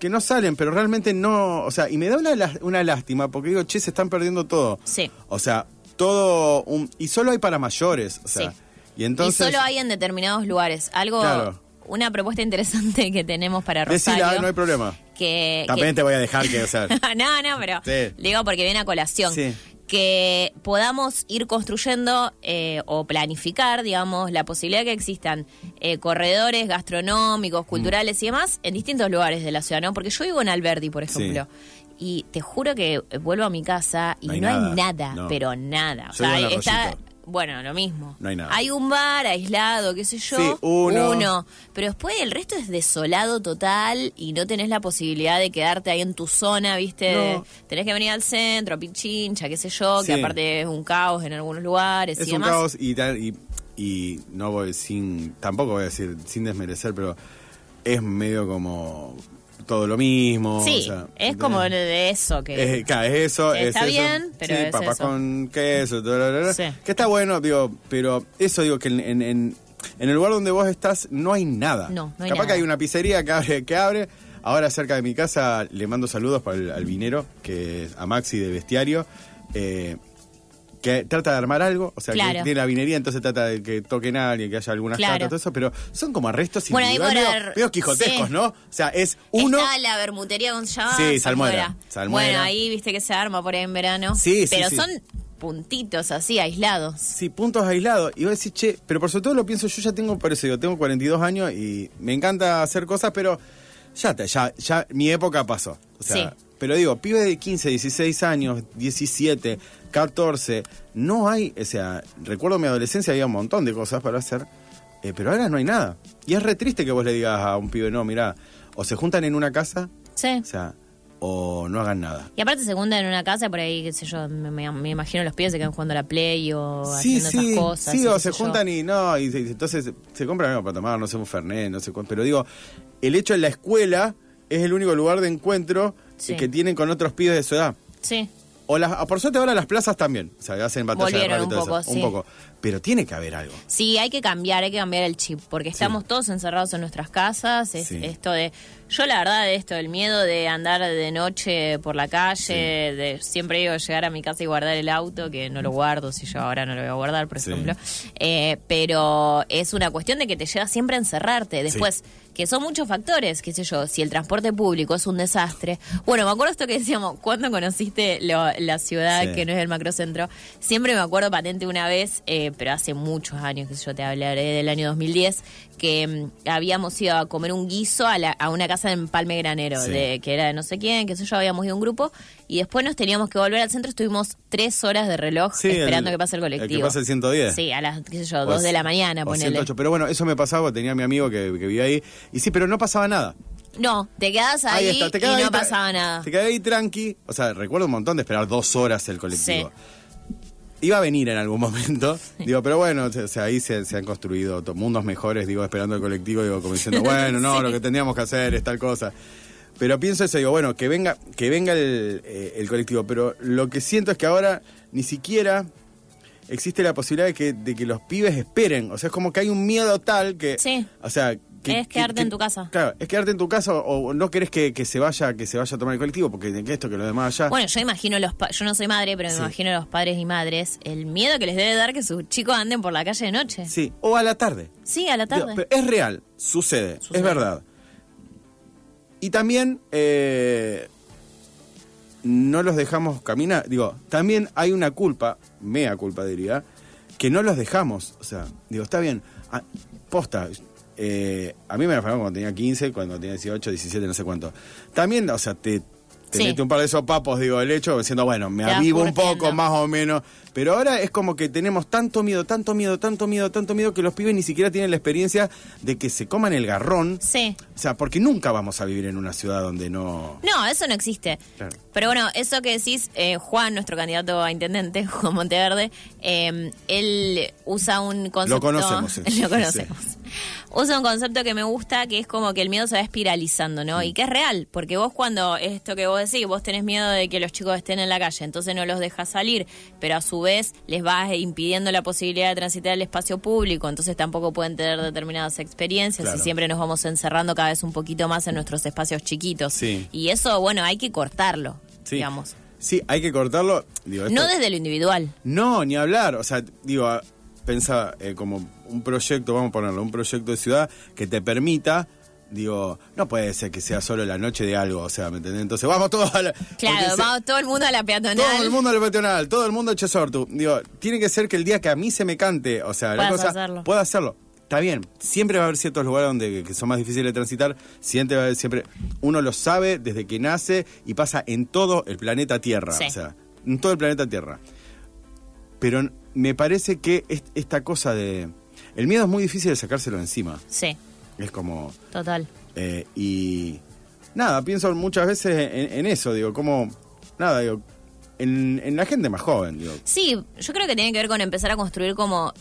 que no salen, pero realmente no. O sea, y me da una, una lástima porque digo, che, se están perdiendo todo. Sí. O sea, todo. Un, y solo hay para mayores. O sea, Sí. y entonces. y solo hay en determinados lugares. Algo, Claro. una propuesta interesante que tenemos para Rosario. Decila, no hay problema. que, También que- te voy a dejar que, o sea. no, no, pero Sí. digo porque viene a colación. Sí. Que podamos ir construyendo eh, o planificar, digamos, la posibilidad de que existan eh, corredores gastronómicos, culturales y demás en distintos lugares de la ciudad, ¿no? Porque yo vivo en Alberdi, por Sí. ejemplo. Y te juro que vuelvo a mi casa y No no hay hay, nada, no. pero nada. O sea, está. Bueno, lo mismo. No hay nada. Hay un bar aislado, qué sé yo. Sí, uno. Pero después el resto es desolado total y no tenés la posibilidad de quedarte ahí en tu zona, ¿viste? No. Tenés que venir al centro, a Pichincha, qué sé yo, Sí. que aparte es un caos en algunos lugares Es y un demás. caos y, y, y no voy sin, tampoco voy a decir sin desmerecer, pero es medio como todo lo mismo. Sí, o sea, es como de, de eso que... Es, claro, es eso, es Está bien, pero sí, es papas eso. con queso, bla, bla, bla. Sí. que está bueno, digo, pero eso digo que en, en, en- en el lugar donde vos estás no hay nada. No, no hay Capaz nada. que hay una pizzería que abre, que abre. Ahora cerca de mi casa le mando saludos para el, al vinero, que es a Maxi de Bestiario, eh, que trata de armar algo, o sea, Claro. que tiene la vinería, entonces trata de que toquen a alguien, que haya algunas Claro. cartas, todo eso, pero son como arrestos Bueno, individuales, medio, medio quijotescos, sí. ¿no? O sea, es uno... Está la bermutería, ¿cómo se llama? Sí, Salmuera. Salmuera. Bueno, ahí viste que se arma por ahí en verano. Sí, sí, Pero sí. son puntitos así, aislados. Sí, puntos aislados. Y vos decís, che, pero por sobre todo lo pienso, yo ya tengo, por eso digo, tengo 42 años y me encanta hacer cosas, pero ya, está, ya, ya mi época pasó. O sea, Sí. pero digo, pibe de 15, 16 años, 17, 14, no hay, o sea, recuerdo mi adolescencia había un montón de cosas para hacer, eh, pero ahora no hay nada. Y es re triste que vos le digas a un pibe, no, mira, o se juntan en una casa, Sí. o sea, o no hagan nada. Y aparte se juntan en una casa, por ahí, qué sé yo, me, me- me imagino los pies se quedan jugando a la Play o Sí, haciendo sí, esas cosas. sí, o se yo. juntan y no, y, y entonces se, se compran algo para tomar, no sé, un Fernet, no sé. Pero digo, el hecho en la escuela es el único lugar de encuentro Sí. que tienen con otros pibes de su edad. Sí. O las, por suerte ahora las plazas también, o sea, hacen batalla de Volvieron y un poco, sí. un poco. Pero tiene que haber algo. Sí, hay que cambiar, hay que cambiar el chip, porque estamos todos encerrados en nuestras casas. Es Sí. esto de, yo la verdad de esto, el miedo de andar de noche por la calle, de siempre digo llegar a mi casa y guardar el auto, que no lo guardo, si yo ahora no lo voy a guardar, por ejemplo. Eh, pero es una cuestión de que te lleva siempre a encerrarte. Después, que son muchos factores, qué sé yo, si el transporte público es un desastre. Bueno, me acuerdo esto que decíamos, ¿cuándo conociste lo- la ciudad Sí. que no es el macrocentro? Siempre me acuerdo patente una vez, eh, pero hace muchos años, que yo te hablaré del año 2010, que mm, habíamos ido a comer un guiso a, la- a una casa en Palme Granero, Sí. de, que era de no sé quién, qué sé yo, habíamos ido un grupo, y después nos teníamos que volver al centro, estuvimos tres horas de reloj Sí, esperando el- que pase el el que colectivo. pase el 110. Sí, a las, qué sé yo, O dos de c- la mañana, ponele. 108. Pero bueno, eso me pasaba, tenía mi amigo que, que vivía ahí. Y sí, pero no pasaba nada. No, te quedas ahí, está, te y no ahí pasaba nada. Te quedás ahí tranqui. O sea, recuerdo un montón de esperar dos horas el colectivo. Iba a venir en algún momento, digo, pero bueno, o sea, ahí se, se han construido mundos mejores, digo, esperando el colectivo, digo, como diciendo, bueno, no, Sí. lo que tendríamos que hacer es tal cosa. Pero pienso eso, digo, bueno, que venga, que venga el, eh, el colectivo, pero lo que siento es que ahora ni siquiera existe la posibilidad de que, de que los pibes esperen, o sea, es como que hay un miedo tal que, Sí. o sea, que- es que- quedarte que- en tu casa. Claro, es quedarte en tu casa o, o no querés que, que se vaya que se vaya a tomar el colectivo porque que esto, que lo demás allá. Bueno, yo imagino los pa- yo no soy madre, pero me Sí. imagino a los padres y madres el miedo que les debe dar que sus chicos anden por la calle de noche. Sí, o a la tarde. Sí, a la Digo, tarde. pero es real, sucede, Sucede. es verdad. Y también eh, no los dejamos caminar. Digo, también hay una culpa, mea culpa diría, que no los dejamos. O sea, digo, está bien, ah, posta. Eh, a mí me pagaron cuando tenía 15, cuando tenía 18, 17, no sé cuánto. También, o sea, te, te Sí. mete un par de sopapos, digo, el hecho, diciendo, bueno, me Te avivo un poco más o menos. Pero ahora es como que tenemos tanto miedo, tanto miedo, tanto miedo, tanto miedo que los pibes ni siquiera tienen la experiencia de que se coman el garrón. Sí. O sea, porque nunca vamos a vivir en una ciudad donde no... No, eso no existe. Claro. Pero bueno, eso que decís, eh, Juan, nuestro candidato a intendente, Juan Monteverde, eh, él usa un concepto... Lo conocemos, sí. Lo conocemos. Usa un concepto que me gusta, que es como que el miedo se va espiralizando, ¿no? Y que es real, porque vos cuando, esto que vos decís, vos tenés miedo de que los chicos estén en la calle, entonces no los dejas salir, pero a su vez les vas impidiendo la posibilidad de transitar el espacio público, entonces tampoco pueden tener determinadas experiencias Claro. y siempre nos vamos encerrando cada vez un poquito más en nuestros espacios chiquitos. Sí. Y eso, bueno, hay que cortarlo, Sí. digamos. Sí, hay que cortarlo. Digo, esto- No desde lo individual. No, ni hablar. O sea, digo, pensaba eh, como un proyecto, vamos a ponerlo, un proyecto de ciudad que te permita, digo, no puede ser que sea solo la noche de algo, o sea, ¿me entendés? Entonces vamos todos a la... Claro, se- vamos todo el mundo a la peatonal. Todo el mundo al peatonal, todo el mundo a Chesortu. Digo, tiene que ser que el día que a mí se me cante, o sea, la Puedas cosa, hacerlo. pueda hacerlo. Está bien, siempre va a haber ciertos lugares donde que son más difíciles de transitar, siempre va a haber siempre uno lo sabe desde que nace y pasa en todo el planeta Tierra, Sí. o sea, en todo el planeta Tierra. Pero me parece que es- esta cosa de el miedo es muy difícil de sacárselo encima. Sí, Es como total. eh, y nada, pienso muchas veces en, en eso, digo, como, nada, digo, en, en la gente más joven, digo. Sí, yo creo que tiene que ver con empezar a construir como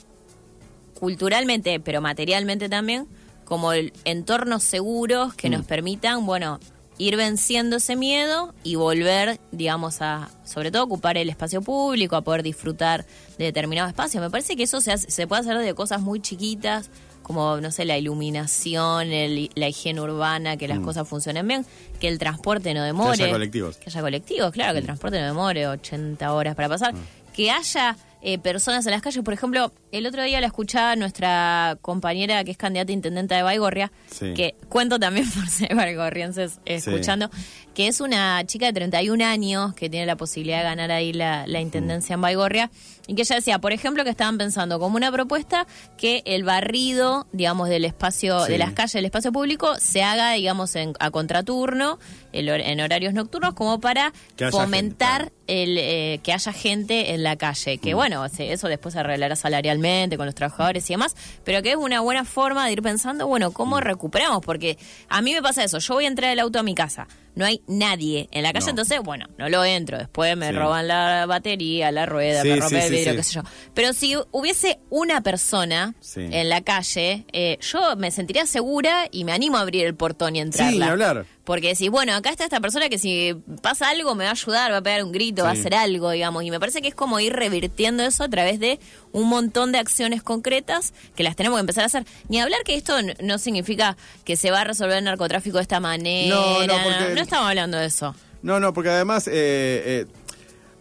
culturalmente, pero materialmente también, como el- entornos seguros que Mm. nos permitan, bueno, ir venciendo ese miedo y volver, digamos, a, sobre todo, ocupar el espacio público, a poder disfrutar de determinado espacio. Me parece que eso se, hace- se puede hacer de cosas muy chiquitas, como, no sé, la iluminación, el- la higiene urbana, que las cosas funcionen bien, que el transporte no demore. Mm. haya colectivos. Que haya colectivos, claro, que el transporte no demore 80 horas para pasar. Que haya eh, personas en las calles. Por ejemplo, el otro día la escuchaba nuestra compañera que es candidata a intendenta de Baigorria, Sí. que cuento también por ser baigorrienses Sí. escuchando, que es una chica de 31 años que tiene la posibilidad de ganar ahí la, la intendencia en Baigorria. Y que ella decía, por ejemplo, que estaban pensando como una propuesta que el barrido, digamos, del espacio, Sí. de las calles, del espacio público, se haga, digamos, en- a contraturno, en horarios nocturnos, como para fomentar gente, el eh, que haya gente en la calle. Mm. Que bueno, se- eso después se arreglará salarialmente con los trabajadores y demás, pero que es una buena forma de ir pensando, bueno, ¿cómo Mm. recuperamos? Porque a mí me pasa eso, yo voy a entrar el auto a mi casa. No hay nadie en la calle, No. entonces, bueno, no lo entro. Después me Sí. roban la batería, la rueda, Sí, me sí, rompen el vidrio, qué sé yo. Pero si hubiese una persona en la calle, eh, yo me sentiría segura y me animo a abrir el portón y entrarla. Sí, hablar. Porque decís, bueno, acá está esta persona que si pasa algo me va a ayudar, va a pegar un grito, va a hacer algo, digamos. Y me parece que es como ir revirtiendo eso a través de un montón de acciones concretas que las tenemos que empezar a hacer. Ni hablar que esto no significa que se va a resolver el narcotráfico de esta manera. No, no, porque- no estamos hablando de eso. No, no, porque además eh, eh,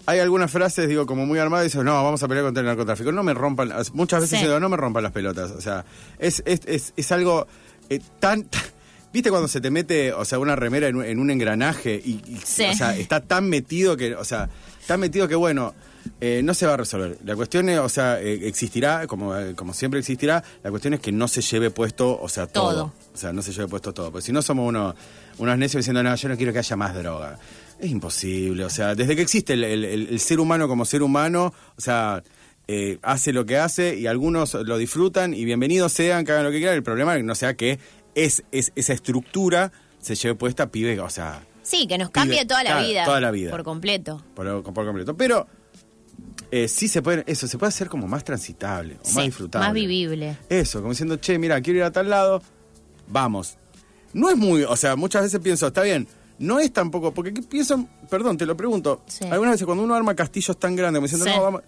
hay algunas frases, digo, como muy armadas, dicen, no, vamos a pelear contra el narcotráfico. No me rompan, muchas veces Sí. digo, no me rompan las pelotas. O sea, es, es, es, es algo eh, tan... ¿Viste cuando se te mete, o sea, una remera en un, en un engranaje y, y, Sí. o sea, está tan metido que, o sea, tan metido que, bueno, eh, no se va a resolver. La cuestión es, o sea, eh, existirá, como, eh, como siempre existirá, la cuestión es que no se lleve puesto, o sea, todo. Todo. O sea, no se lleve puesto todo. Porque si no somos uno, unos necios diciendo, no, yo no quiero que haya más droga. Es imposible. O sea, desde que existe el, el- el- el ser humano como ser humano, o sea, eh, hace lo que hace y algunos lo disfrutan y bienvenidos sean, que hagan lo que quieran. El problema es que no sea que es, es- esa estructura se lleve puesta, pibe, o sea, Sí, que nos cambie Pibe, toda la claro, vida. toda la vida. Por completo. por, por completo. Pero eh, sí se puede, eso, se puede hacer como más transitable, o Sí, más disfrutable. más vivible. Eso, como diciendo, che, mira, quiero ir a tal lado, vamos. No es muy, o sea, muchas veces pienso, está bien, no es tampoco, porque ¿qué pienso, perdón, te lo pregunto, Sí. algunas veces cuando uno arma castillos tan grandes, como diciendo, Sí. no, vamos,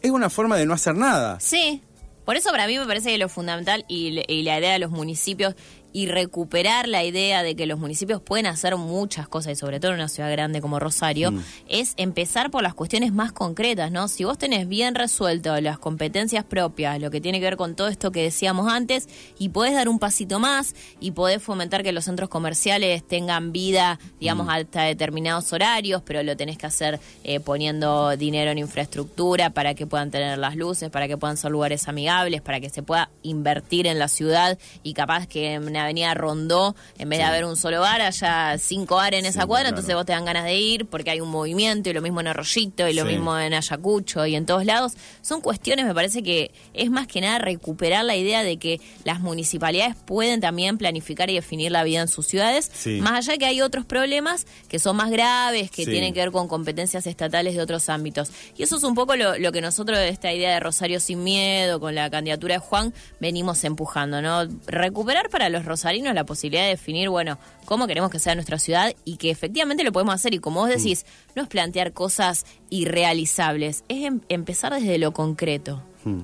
es una forma de no hacer nada. Sí. Por eso para mí me parece que lo fundamental y la idea de los municipios y recuperar la idea de que los municipios pueden hacer muchas cosas, y sobre todo en una ciudad grande como Rosario, Mm. es empezar por las cuestiones más concretas, ¿no? Si vos tenés bien resuelto las competencias propias, lo que tiene que ver con todo esto que decíamos antes, y podés dar un pasito más y podés fomentar que los centros comerciales tengan vida, digamos, Mm. hasta determinados horarios, pero lo tenés que hacer eh, poniendo dinero en infraestructura para que puedan tener las luces, para que puedan ser lugares amigables, para que se pueda invertir en la ciudad y capaz que en Avenida Rondó, en vez de haber un solo bar, haya cinco bares en esa cuadra, claro. entonces vos te dan ganas de ir porque hay un movimiento y lo mismo en Arroyito y lo Sí. mismo en Ayacucho y en todos lados. Son cuestiones, me parece que es más que nada recuperar la idea de que las municipalidades pueden también planificar y definir la vida en sus ciudades, más allá que hay otros problemas que son más graves, que tienen que ver con competencias estatales de otros ámbitos. Y eso es un poco lo, lo que nosotros esta idea de Rosario sin miedo, con la candidatura de Juan, venimos empujando, ¿no? Recuperar para los rosarinos la posibilidad de definir, bueno, cómo queremos que sea nuestra ciudad y que efectivamente lo podemos hacer. Y como vos decís, no es plantear cosas irrealizables, es em- empezar desde lo concreto. Hmm.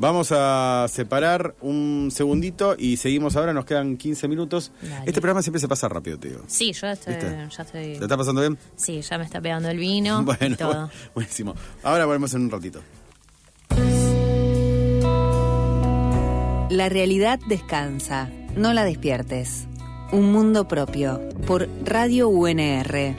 Vamos a separar un segundito y seguimos ahora, nos quedan 15 minutos. Dale. Este programa siempre se pasa rápido, te digo. Sí, yo estoy, ya estoy... ¿Te está pasando bien? Sí, ya me está pegando el vino bueno, y todo. bu- buenísimo. Ahora volvemos en un ratito. La realidad descansa, no la despiertes. Un mundo propio, por Radio UNR.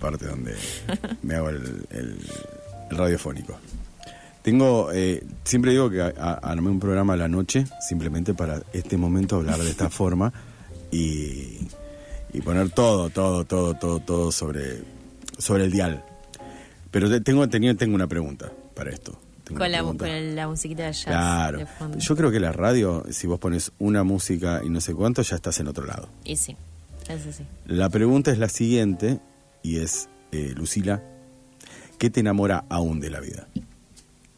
Parte donde me hago el, el- el radiofónico. Tengo, eh, siempre digo que a- a- armé un programa a la noche simplemente para este momento hablar de esta forma y, y poner todo, todo, todo, todo, todo sobre, sobre el dial. Pero te- tengo, tenía, tengo una pregunta para esto. Tengo Con la, con la musiquita de jazz Claro. de fondo. Yo creo que la radio, si vos pones una música y no sé cuánto, ya estás en otro lado. Y sí, eso sí. La pregunta es la siguiente y es, eh, Lucila, ¿qué te enamora aún de la vida?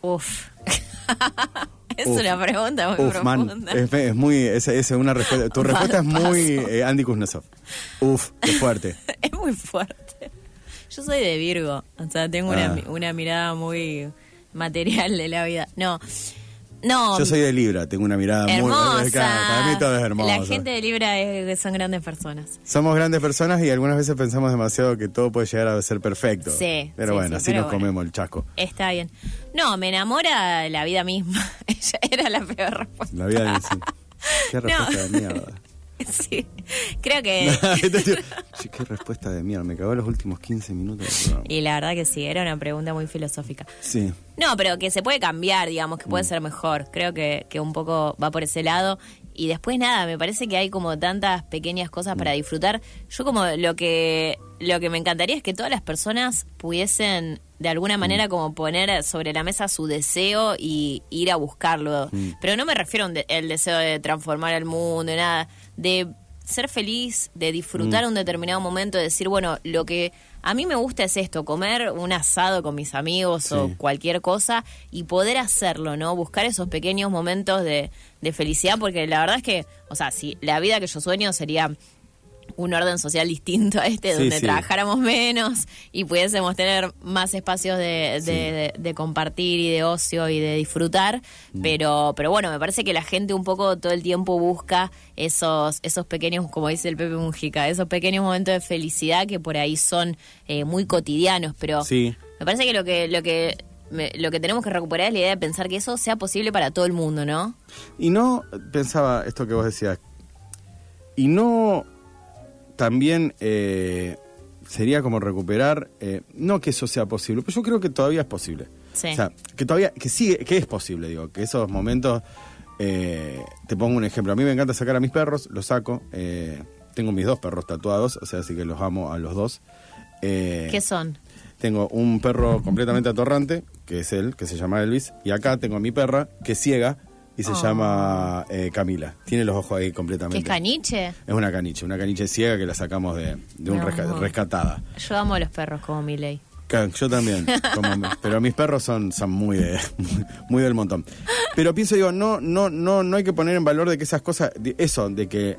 Uf. es Uf. una pregunta muy Uf, man, profunda. es, es muy, es, es una respuesta, tu respuesta es muy eh, Andy Kuznetsov. Uf, qué fuerte. es muy fuerte. Yo soy de Virgo, o sea, tengo una, Ah. una mirada muy material de la vida. No, no. Yo soy de Libra, tengo una mirada hermosa. muy... para mí todo es hermoso. La gente de Libra es- son grandes personas. Somos grandes personas y algunas veces pensamos demasiado que todo puede llegar a ser perfecto. Sí, Pero sí, bueno, sí, así pero nos bueno. comemos el chasco. Está bien. No, me enamora la vida misma. Ella era la peor respuesta. La vida dice, Qué respuesta de mierda. Sí, creo que... Sí, Qué respuesta de mierda. Me cagó los últimos 15 minutos del y la verdad que sí, era una pregunta muy filosófica. Sí. No, pero que se puede cambiar, digamos, que Mm. puede ser mejor. Creo que, que un poco va por ese lado. Y después nada, me parece que hay como tantas pequeñas cosas Mm. para disfrutar. Yo como lo que lo que me encantaría es que todas las personas pudiesen de alguna Mm. manera como poner sobre la mesa su deseo y ir a buscarlo. Mm. Pero no me refiero al deseo de transformar el mundo, nada, de ser feliz, de Mm. disfrutar un determinado momento, de decir, bueno, lo que a mí me gusta es esto, comer un asado con mis amigos o cualquier cosa y poder hacerlo, ¿no? Buscar esos pequeños momentos de, de felicidad, porque la verdad es que, o sea, si la vida que yo sueño sería un orden social distinto a este, Sí, donde sí. trabajáramos menos y pudiésemos tener más espacios de, de- de- de compartir y de ocio y de disfrutar. Mm. Pero, pero bueno, me parece que la gente un poco todo el tiempo busca esos, esos pequeños, como dice el Pepe Mujica, esos pequeños momentos de felicidad que por ahí son eh, muy cotidianos. Pero Sí. me parece que lo que, lo que me- lo que tenemos que recuperar es la idea de pensar que eso sea posible para todo el mundo, ¿no? Y no, pensaba esto que vos decías, y no también eh, sería como recuperar, eh, no que eso sea posible, pero yo creo que todavía es posible. Sí. O sea, que todavía, que sí, que es posible, digo, que esos momentos, eh, te pongo un ejemplo, a mí me encanta sacar a mis perros, los saco, tengo mis dos perros tatuados, o sea, así que los amo a los dos. ¿Qué son? Tengo un perro completamente atorrante, que es él, que se llama Elvis, y acá tengo a mi perra, que es ciega, y se Oh. llama eh, Camila. Tiene los ojos ahí ¿Qué completamente. es caniche? Es una caniche, una caniche ciega que la sacamos de, de un No. resca- rescatada. Yo amo a los perros como mi ley. Ca- Yo también, como pero mis perros son, son muy, de, muy del montón. Pero pienso, digo, no, no, no, no hay que poner en valor de que esas cosas, de eso, de que,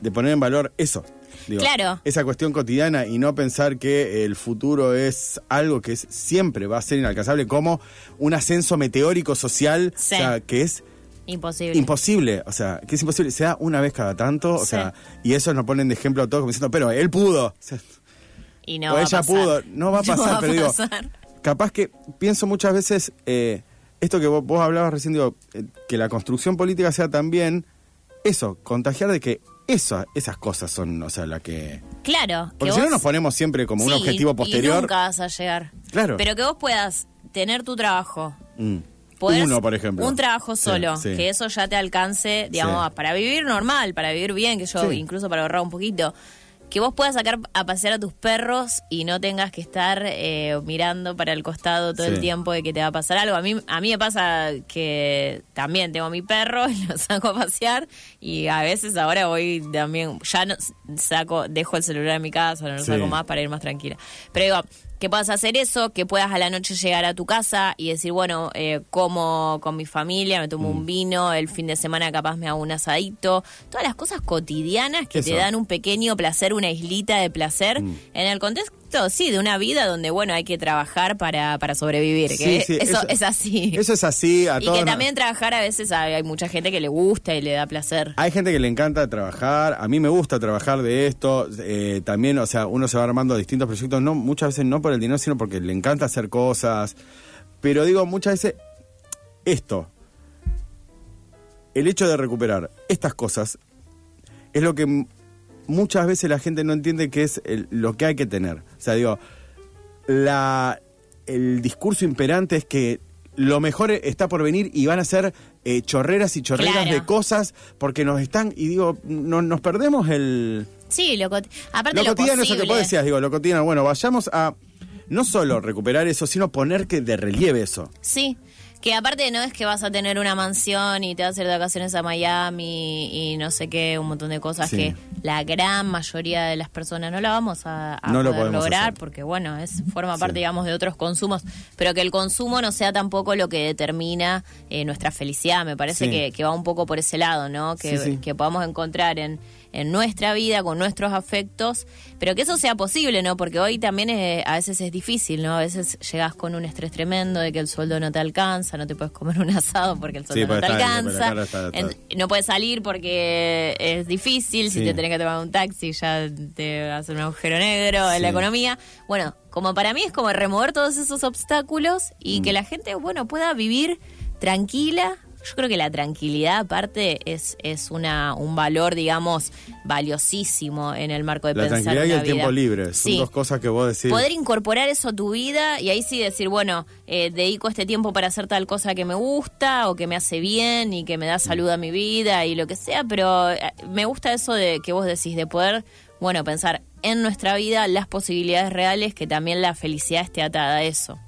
de poner en valor eso. Digo, Claro. Esa cuestión cotidiana y no pensar que el futuro es algo que es, siempre va a ser inalcanzable, como un ascenso meteórico social, Sí. o sea, que es Imposible. imposible, o sea, que es imposible, se da una vez cada tanto, o Sí. sea, y eso nos ponen de ejemplo a todos como diciendo, pero él pudo. O sea, y no o va a ella pasar. pudo, no va a pasar, pero digo, pasar. capaz que pienso muchas veces, eh, esto que vos, vos hablabas recién, digo, eh, que la construcción política sea también eso, contagiar de que eso, esas cosas son, o sea, la que... Claro. Porque que si no nos ponemos siempre como un objetivo Y posterior. nunca vas a llegar. Claro. Pero que vos puedas tener tu trabajo. Mm. podés- Uno, por ejemplo. Un trabajo solo. sí. Que eso ya te alcance, digamos, Sí. para vivir normal, para vivir bien, que yo incluso para ahorrar un poquito. Que vos puedas sacar a pasear a tus perros y no tengas que estar eh, mirando para el costado todo el tiempo de que te va a pasar algo. A mí, a mí me pasa que también tengo mi perro y lo saco a pasear y a veces ahora voy también, ya no saco, dejo el celular en mi casa, no lo Sí. saco más para ir más tranquila. Pero digo, que puedas hacer eso, que puedas a la noche llegar a tu casa y decir, bueno, eh, como con mi familia, me tomo Mm. un vino, el fin de semana capaz me hago un asadito, todas las cosas cotidianas que te dan un pequeño placer, una islita de placer, Mm. en el contexto, sí, de una vida donde, bueno, hay que trabajar para, para sobrevivir, que Sí, sí, eso, es así. Eso es así, a y todos que nos- también trabajar a veces hay, hay mucha gente que le gusta y le da placer. Hay gente que le encanta trabajar, a mí me gusta trabajar de esto, eh, también, o sea, uno se va armando distintos proyectos, no muchas veces no por el dinero, sino porque le encanta hacer cosas, pero digo, muchas veces esto, el hecho de recuperar estas cosas, es lo que muchas veces la gente no entiende que es el- lo que hay que tener. O sea, digo, la, el discurso imperante es que lo mejor está por venir y van a ser eh, chorreras y chorreras Claro. de cosas porque nos están, y digo, no, nos perdemos el... Sí, lo, aparte lo lo, cotidiano, eso que vos decías, digo, lo cotidiano, bueno, vayamos a no solo recuperar eso, sino poner que de relieve eso. Sí, que aparte no es que vas a tener una mansión y te vas a ir de vacaciones a Miami y no sé qué, un montón de cosas Sí. que la gran mayoría de las personas no la vamos a, a No poder lograr hacer. porque bueno, es forma parte Sí. digamos de otros consumos, pero que el consumo no sea tampoco lo que determina eh, nuestra felicidad, me parece Sí. que, que va un poco por ese lado, ¿no? Que, que podamos encontrar en en nuestra vida, con nuestros afectos, pero que eso sea posible, ¿no? Porque hoy también a veces es difícil, ¿no? A veces llegas con un estrés tremendo de que el sueldo no te alcanza, no te puedes comer un asado porque el sueldo Sí, no te alcanza, cara está- está- en- no puedes salir porque es difícil, si te tenés que tomar un taxi ya te hace un agujero negro en la economía. Bueno, como para mí es como remover todos esos obstáculos Mm. y que la gente, bueno, pueda vivir tranquila. Yo creo que la tranquilidad aparte es, es una, un valor, digamos, valiosísimo en el marco de La pensar tranquilidad y una el tiempo libre, son Sí. dos cosas que vos decís. Poder incorporar eso a tu vida y ahí sí decir, bueno, eh, dedico este tiempo para hacer tal cosa que me gusta o que me hace bien y que me da salud a mi vida y lo que sea, pero eh, me gusta eso de que vos decís, de poder, bueno, pensar en nuestra vida las posibilidades reales, que también la felicidad esté atada a eso.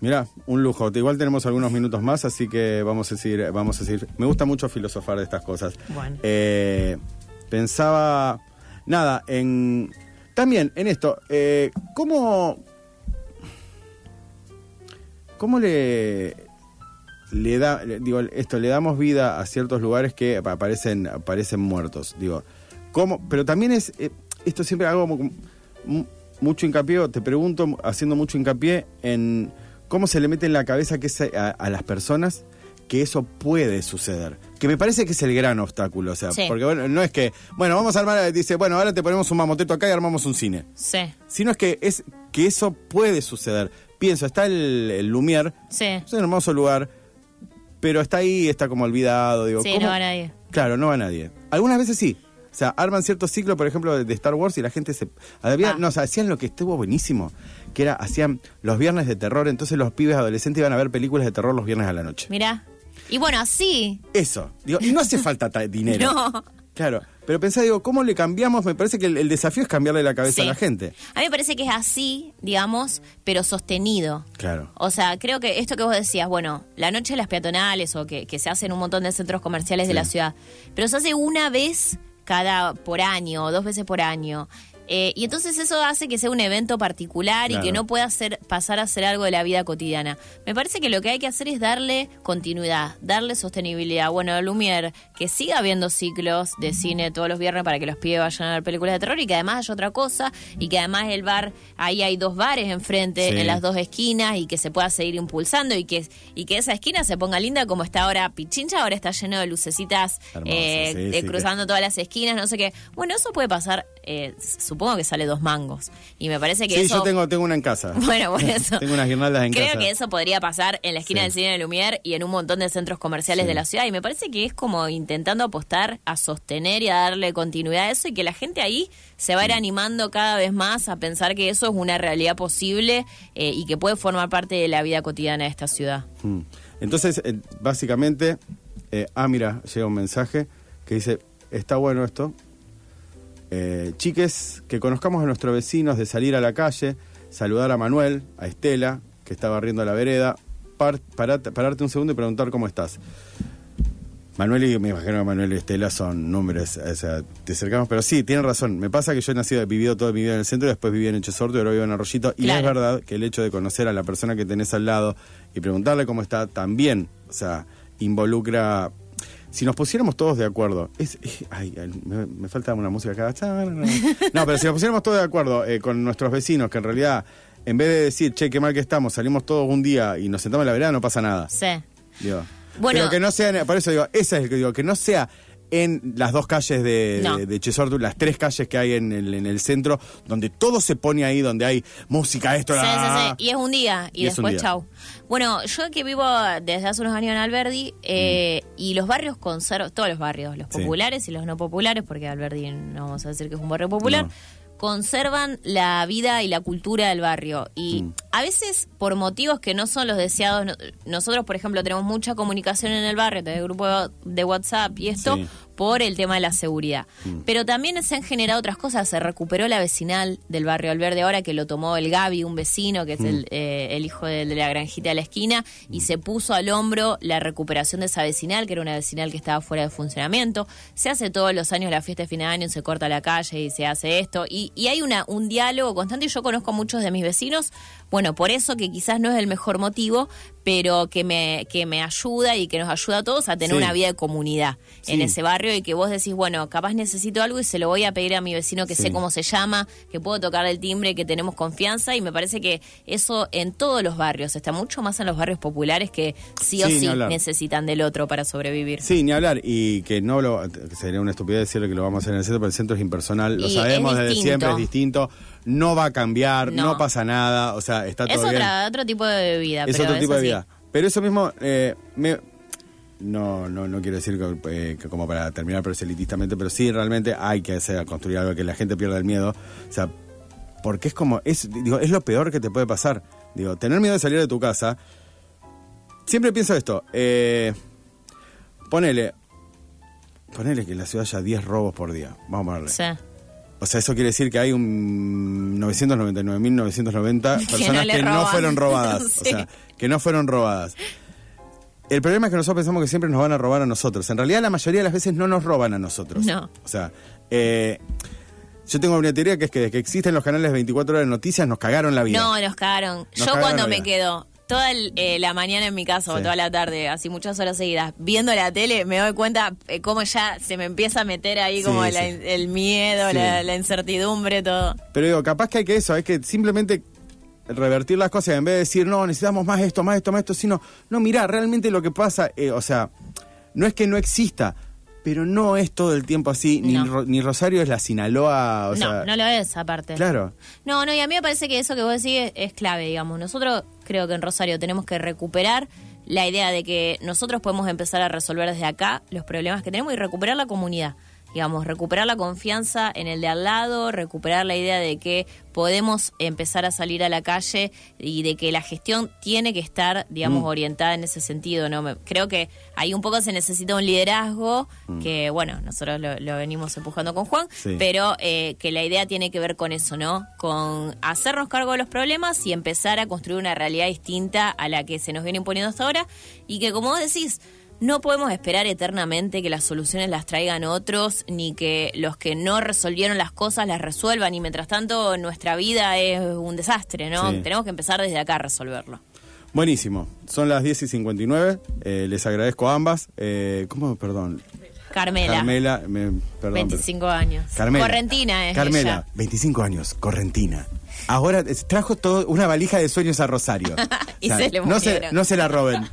Mirá, un lujo. Igual tenemos algunos minutos más, así que vamos a decir, vamos a decir. Me gusta mucho filosofar de estas cosas. Bueno. Eh, pensaba, nada, en también en esto. Eh, ¿Cómo, cómo le le da, le- digo, esto le damos vida a ciertos lugares que aparecen aparecen muertos, digo. ¿Cómo? Pero también es eh, esto siempre hago como mucho hincapié, te pregunto, haciendo mucho hincapié en cómo se le mete en la cabeza que es a, a las personas que eso puede suceder. Que me parece que es el gran obstáculo, o sea, Sí. porque bueno, no es que, bueno, vamos a armar, dice, bueno, ahora te ponemos un mamoteto acá y armamos un cine. Sí, Sino es que es que eso puede suceder. Pienso, está el, el Lumière, sí. es un hermoso lugar, pero está ahí, está como olvidado, digo, Sí, ¿cómo? no va nadie. Claro, no va nadie. Algunas veces sí. O sea, arman cierto ciclo, por ejemplo, de, de Star Wars y la gente se... Había, Ah. No, o sea, hacían lo que estuvo buenísimo, que era, hacían los viernes de terror, entonces los pibes adolescentes iban a ver películas de terror los viernes a la noche. Mira. Y bueno, así. Eso. Digo, y no hace falta ta- dinero. No. Claro, Pero pensá, digo, ¿cómo le cambiamos? Me parece que el, el desafío es cambiarle la cabeza Sí. a la gente. A mí me parece que es así, digamos, pero sostenido. Claro. O sea, creo que esto que vos decías, bueno, la noche de las peatonales o que, que se hace en un montón de centros comerciales de la ciudad, pero se hace una vez cada por año o dos veces por año. Eh, y entonces eso hace que sea un evento particular y que no pueda ser, pasar a ser algo de la vida cotidiana. Me parece que lo que hay que hacer es darle continuidad, darle sostenibilidad. Bueno, Lumière, que siga habiendo ciclos de cine todos los viernes para que los pibes vayan a ver películas de terror y que además haya otra cosa y que además el bar, ahí hay dos bares enfrente, Sí. en las dos esquinas y que se pueda seguir impulsando y que, y que esa esquina se ponga linda como está ahora Pichincha, ahora está lleno de lucecitas Hermoso, eh, sí, de sí, cruzando todas las esquinas, no sé qué. Bueno, eso puede pasar, eh, supongo que sale dos mangos. Y me parece que Sí, eso... yo tengo, tengo una en casa. Bueno, por eso. tengo unas guirnaldas en Creo casa. que eso podría pasar en la esquina Sí. del cine de Lumière y en un montón de centros comerciales Sí. de la ciudad. Y me parece que es como intentando apostar a sostener y a darle continuidad a eso y que la gente ahí se va a ir animando cada vez más a pensar que eso es una realidad posible eh, y que puede formar parte de la vida cotidiana de esta ciudad. Mm. Entonces, eh, básicamente, eh, ah, mira, llega un mensaje que dice, está bueno esto. Eh, chiques, que conozcamos a nuestros vecinos de salir a la calle, saludar a Manuel, a Estela, que está barriendo la vereda, par- parate- pararte un segundo y preguntar cómo estás. Manuel y me imagino que Manuel y Estela son nombres, o sea, te acercamos, pero sí, tienen razón. Me pasa que yo he nacido, he vivido toda mi vida en el centro y después viví en Echesorto y ahora vivo en Arroyito. Y Claro. es verdad que el hecho de conocer a la persona que tenés al lado y preguntarle cómo está también, o sea, involucra. Si nos pusiéramos todos de acuerdo, es, es- ay, ay, me, me falta una música acá. No, pero si nos pusiéramos todos de acuerdo eh, con nuestros vecinos, que en realidad, en vez de decir, che, qué mal que estamos, salimos todos un día y nos sentamos en la vereda, no pasa nada. Sí. Digo. Bueno. Pero que no sea, por eso digo, ese es el que digo, que no sea en las dos calles de, No. de, de Chesortu, las tres calles que hay en el, en el centro, donde todo se pone ahí, donde hay música, esto, Sí, la- sí, sí. Y es un día y, después día. chau. Bueno, yo que vivo desde hace unos años en Alberdi eh, y los barrios conservan, todos los barrios, los Mm. Populares y los no populares, porque Alberdi no vamos a decir que es un barrio popular, No. Conservan la vida y la cultura del barrio. Y Mm. a veces por motivos que no son los deseados, no- nosotros por ejemplo tenemos mucha comunicación en el barrio, del grupo de WhatsApp y esto, Sí. Por el tema de la seguridad. Pero también se han generado otras cosas. Se recuperó la vecinal del barrio Alverde ahora que lo tomó el Gaby, un vecino que es el, eh, el hijo de, de la granjita de la esquina, y se puso al hombro la recuperación de esa vecinal, que era una vecinal que estaba fuera de funcionamiento. Se hace todos los años la fiesta de fin de año, se corta la calle y se hace esto. Y, y hay una, un diálogo constante. y Yo conozco a muchos de mis vecinos, bueno, por eso que quizás no es el mejor motivo, pero que me, que me ayuda y que nos ayuda a todos a tener Sí. una vida de comunidad en ese barrio y que vos decís, bueno, capaz necesito algo y se lo voy a pedir a mi vecino que Sí. sé cómo se llama, que puedo tocar el timbre, que tenemos confianza y me parece que eso en todos los barrios, está mucho más en los barrios populares que sí o Sí, necesitan del otro para sobrevivir. Sí, ni hablar. Y que no lo. Sería una estupidez decirle que lo vamos a hacer en el centro, pero el centro es impersonal. Lo Y sabemos es desde siempre, es distinto. No va a cambiar, no, No. pasa nada. O sea, está Es todo bien. otra, otro tipo de vida. es pero otro tipo de vida. Pero eso mismo, eh, me- no, no, no quiero decir que, eh, que como para terminar proselitistamente, pero sí realmente hay que hacer, construir algo que la gente pierda el miedo. O sea, porque es como, es, digo, es lo peor que te puede pasar. Digo, tener miedo de salir de tu casa. Siempre pienso esto, eh, ponele, ponele que en la ciudad haya 10 robos por día. Vamos a ponerle. Sí. O sea, eso quiere decir que hay un 999.990 Que personas no le que no fueron robadas. O sea, que no fueron robadas. El problema es que nosotros pensamos que siempre nos van a robar a nosotros. En realidad, la mayoría de las veces no nos roban a nosotros. No. O sea, eh, yo tengo una teoría que es que desde que existen los canales 24 horas de noticias nos cagaron la vida. No, nos cagaron. Nos Yo cagaron cuando me quedo toda el- eh, la mañana en mi casa o Sí. toda la tarde, así muchas horas seguidas, viendo la tele, me doy cuenta eh, cómo ya se me empieza a meter ahí Sí, como la- el miedo, la, la incertidumbre, todo. Pero digo, capaz que hay que eso, hay que simplemente revertir las cosas en vez de decir, no, necesitamos más esto, más esto, más esto, sino, no, mirá, realmente lo que pasa, eh, o sea, no es que no exista, pero no es todo el tiempo así, ni, No. Ro- ni Rosario es la Sinaloa, o no, sea, no lo es aparte. claro, No, no, y a mí me parece que eso que vos decís es, es clave, digamos. Nosotros creo que en Rosario tenemos que recuperar la idea de que nosotros podemos empezar a resolver desde acá los problemas que tenemos y recuperar la comunidad. Digamos, recuperar la confianza en el de al lado, recuperar la idea de que podemos empezar a salir a la calle y de que la gestión tiene que estar, digamos, orientada en ese sentido, ¿no? Me- creo que ahí un poco se necesita un liderazgo que, bueno, nosotros lo, lo venimos empujando con Juan, Sí. pero eh, que la idea tiene que ver con eso, ¿no? Con hacernos cargo de los problemas y empezar a construir una realidad distinta a la que se nos viene imponiendo hasta ahora y que, como vos decís, no podemos esperar eternamente que las soluciones las traigan otros, ni que los que no resolvieron las cosas las resuelvan, y mientras tanto nuestra vida es un desastre, ¿no? Sí. Tenemos que empezar desde acá a resolverlo. Buenísimo. Son las 10 y 59. Eh, les agradezco a ambas. Eh, ¿Cómo? Perdón. Carmela, Carmela. me- perdón, 25 años. Carmela. Correntina es Carmela, ella. 25 años, correntina. Ahora eh, trajo todo, una valija de sueños a Rosario. Y se le no, se, no se la roben.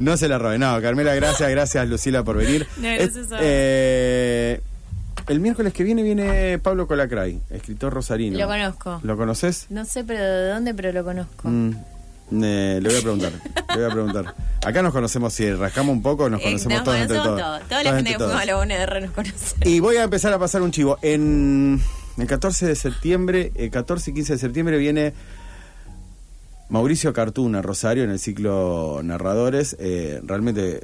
No se la roben. No, Carmela, gracias, gracias Lucila por venir. No, gracias a eh, el miércoles que viene viene Pablo Colacray, escritor rosarino. Lo conozco. ¿Lo conoces? No sé pero de dónde, pero lo conozco. Mm, eh, le voy a preguntar, le voy a preguntar. Acá nos conocemos, si rascamos un poco, nos Eh, conocemos nos todos entre todos. Toda la gente la UNR nos conoce. Y voy a empezar a pasar un chivo. En el 14 de septiembre, el 14 y 15 de septiembre viene Mauricio Cartuna, Rosario, en el ciclo Narradores. Eh, realmente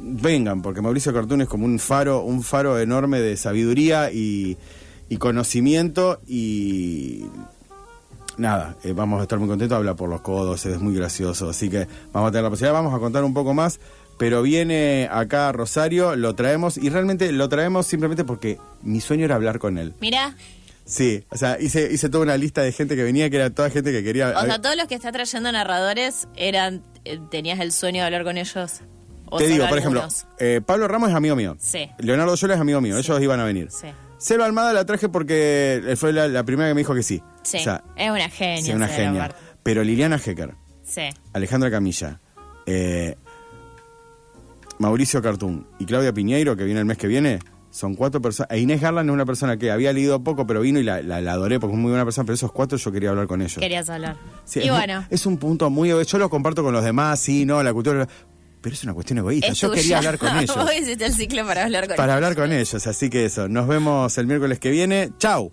vengan, porque Mauricio Cartuna es como un faro, un faro enorme de sabiduría y, y conocimiento y nada, eh, vamos a estar muy contentos, habla por los codos, es muy gracioso, así que vamos a tener la posibilidad, vamos a contar un poco más, pero viene acá a Rosario, lo traemos y realmente lo traemos simplemente porque mi sueño era hablar con él. Mira, Sí, o sea, hice, hice toda una lista de gente que venía, que era toda gente que quería... o sea, todos los que está trayendo narradores eran eh, tenías el sueño de hablar con ellos. ¿O Te digo, por ejemplo, eh, Pablo Ramos es amigo mío. Sí. Leonardo Yola es amigo mío, ellos iban a venir. Sí. Selva Almada la traje porque eh, fue la, la primera que me dijo que sí. Sí, O sea, es una genia. sí, una genia. Pero Liliana Hecker, Sí. Alejandra Camilla, eh, Mauricio Cartún y Claudia Piñeiro, que viene el mes que viene, son cuatro personas. E Inés Garland es una persona que había leído poco, pero vino y la, la- la adoré porque es muy buena persona, pero esos cuatro yo quería hablar con ellos. Querías hablar. Sí, y es, bueno, es un punto muy... Yo lo comparto con los demás, sí, no, la cultura... Pero es una cuestión egoísta. es yo tuya. quería hablar con ellos. Vos hiciste el ciclo para hablar con para ellos. hablar con ellos. Así que eso, nos vemos el miércoles que viene. Chau.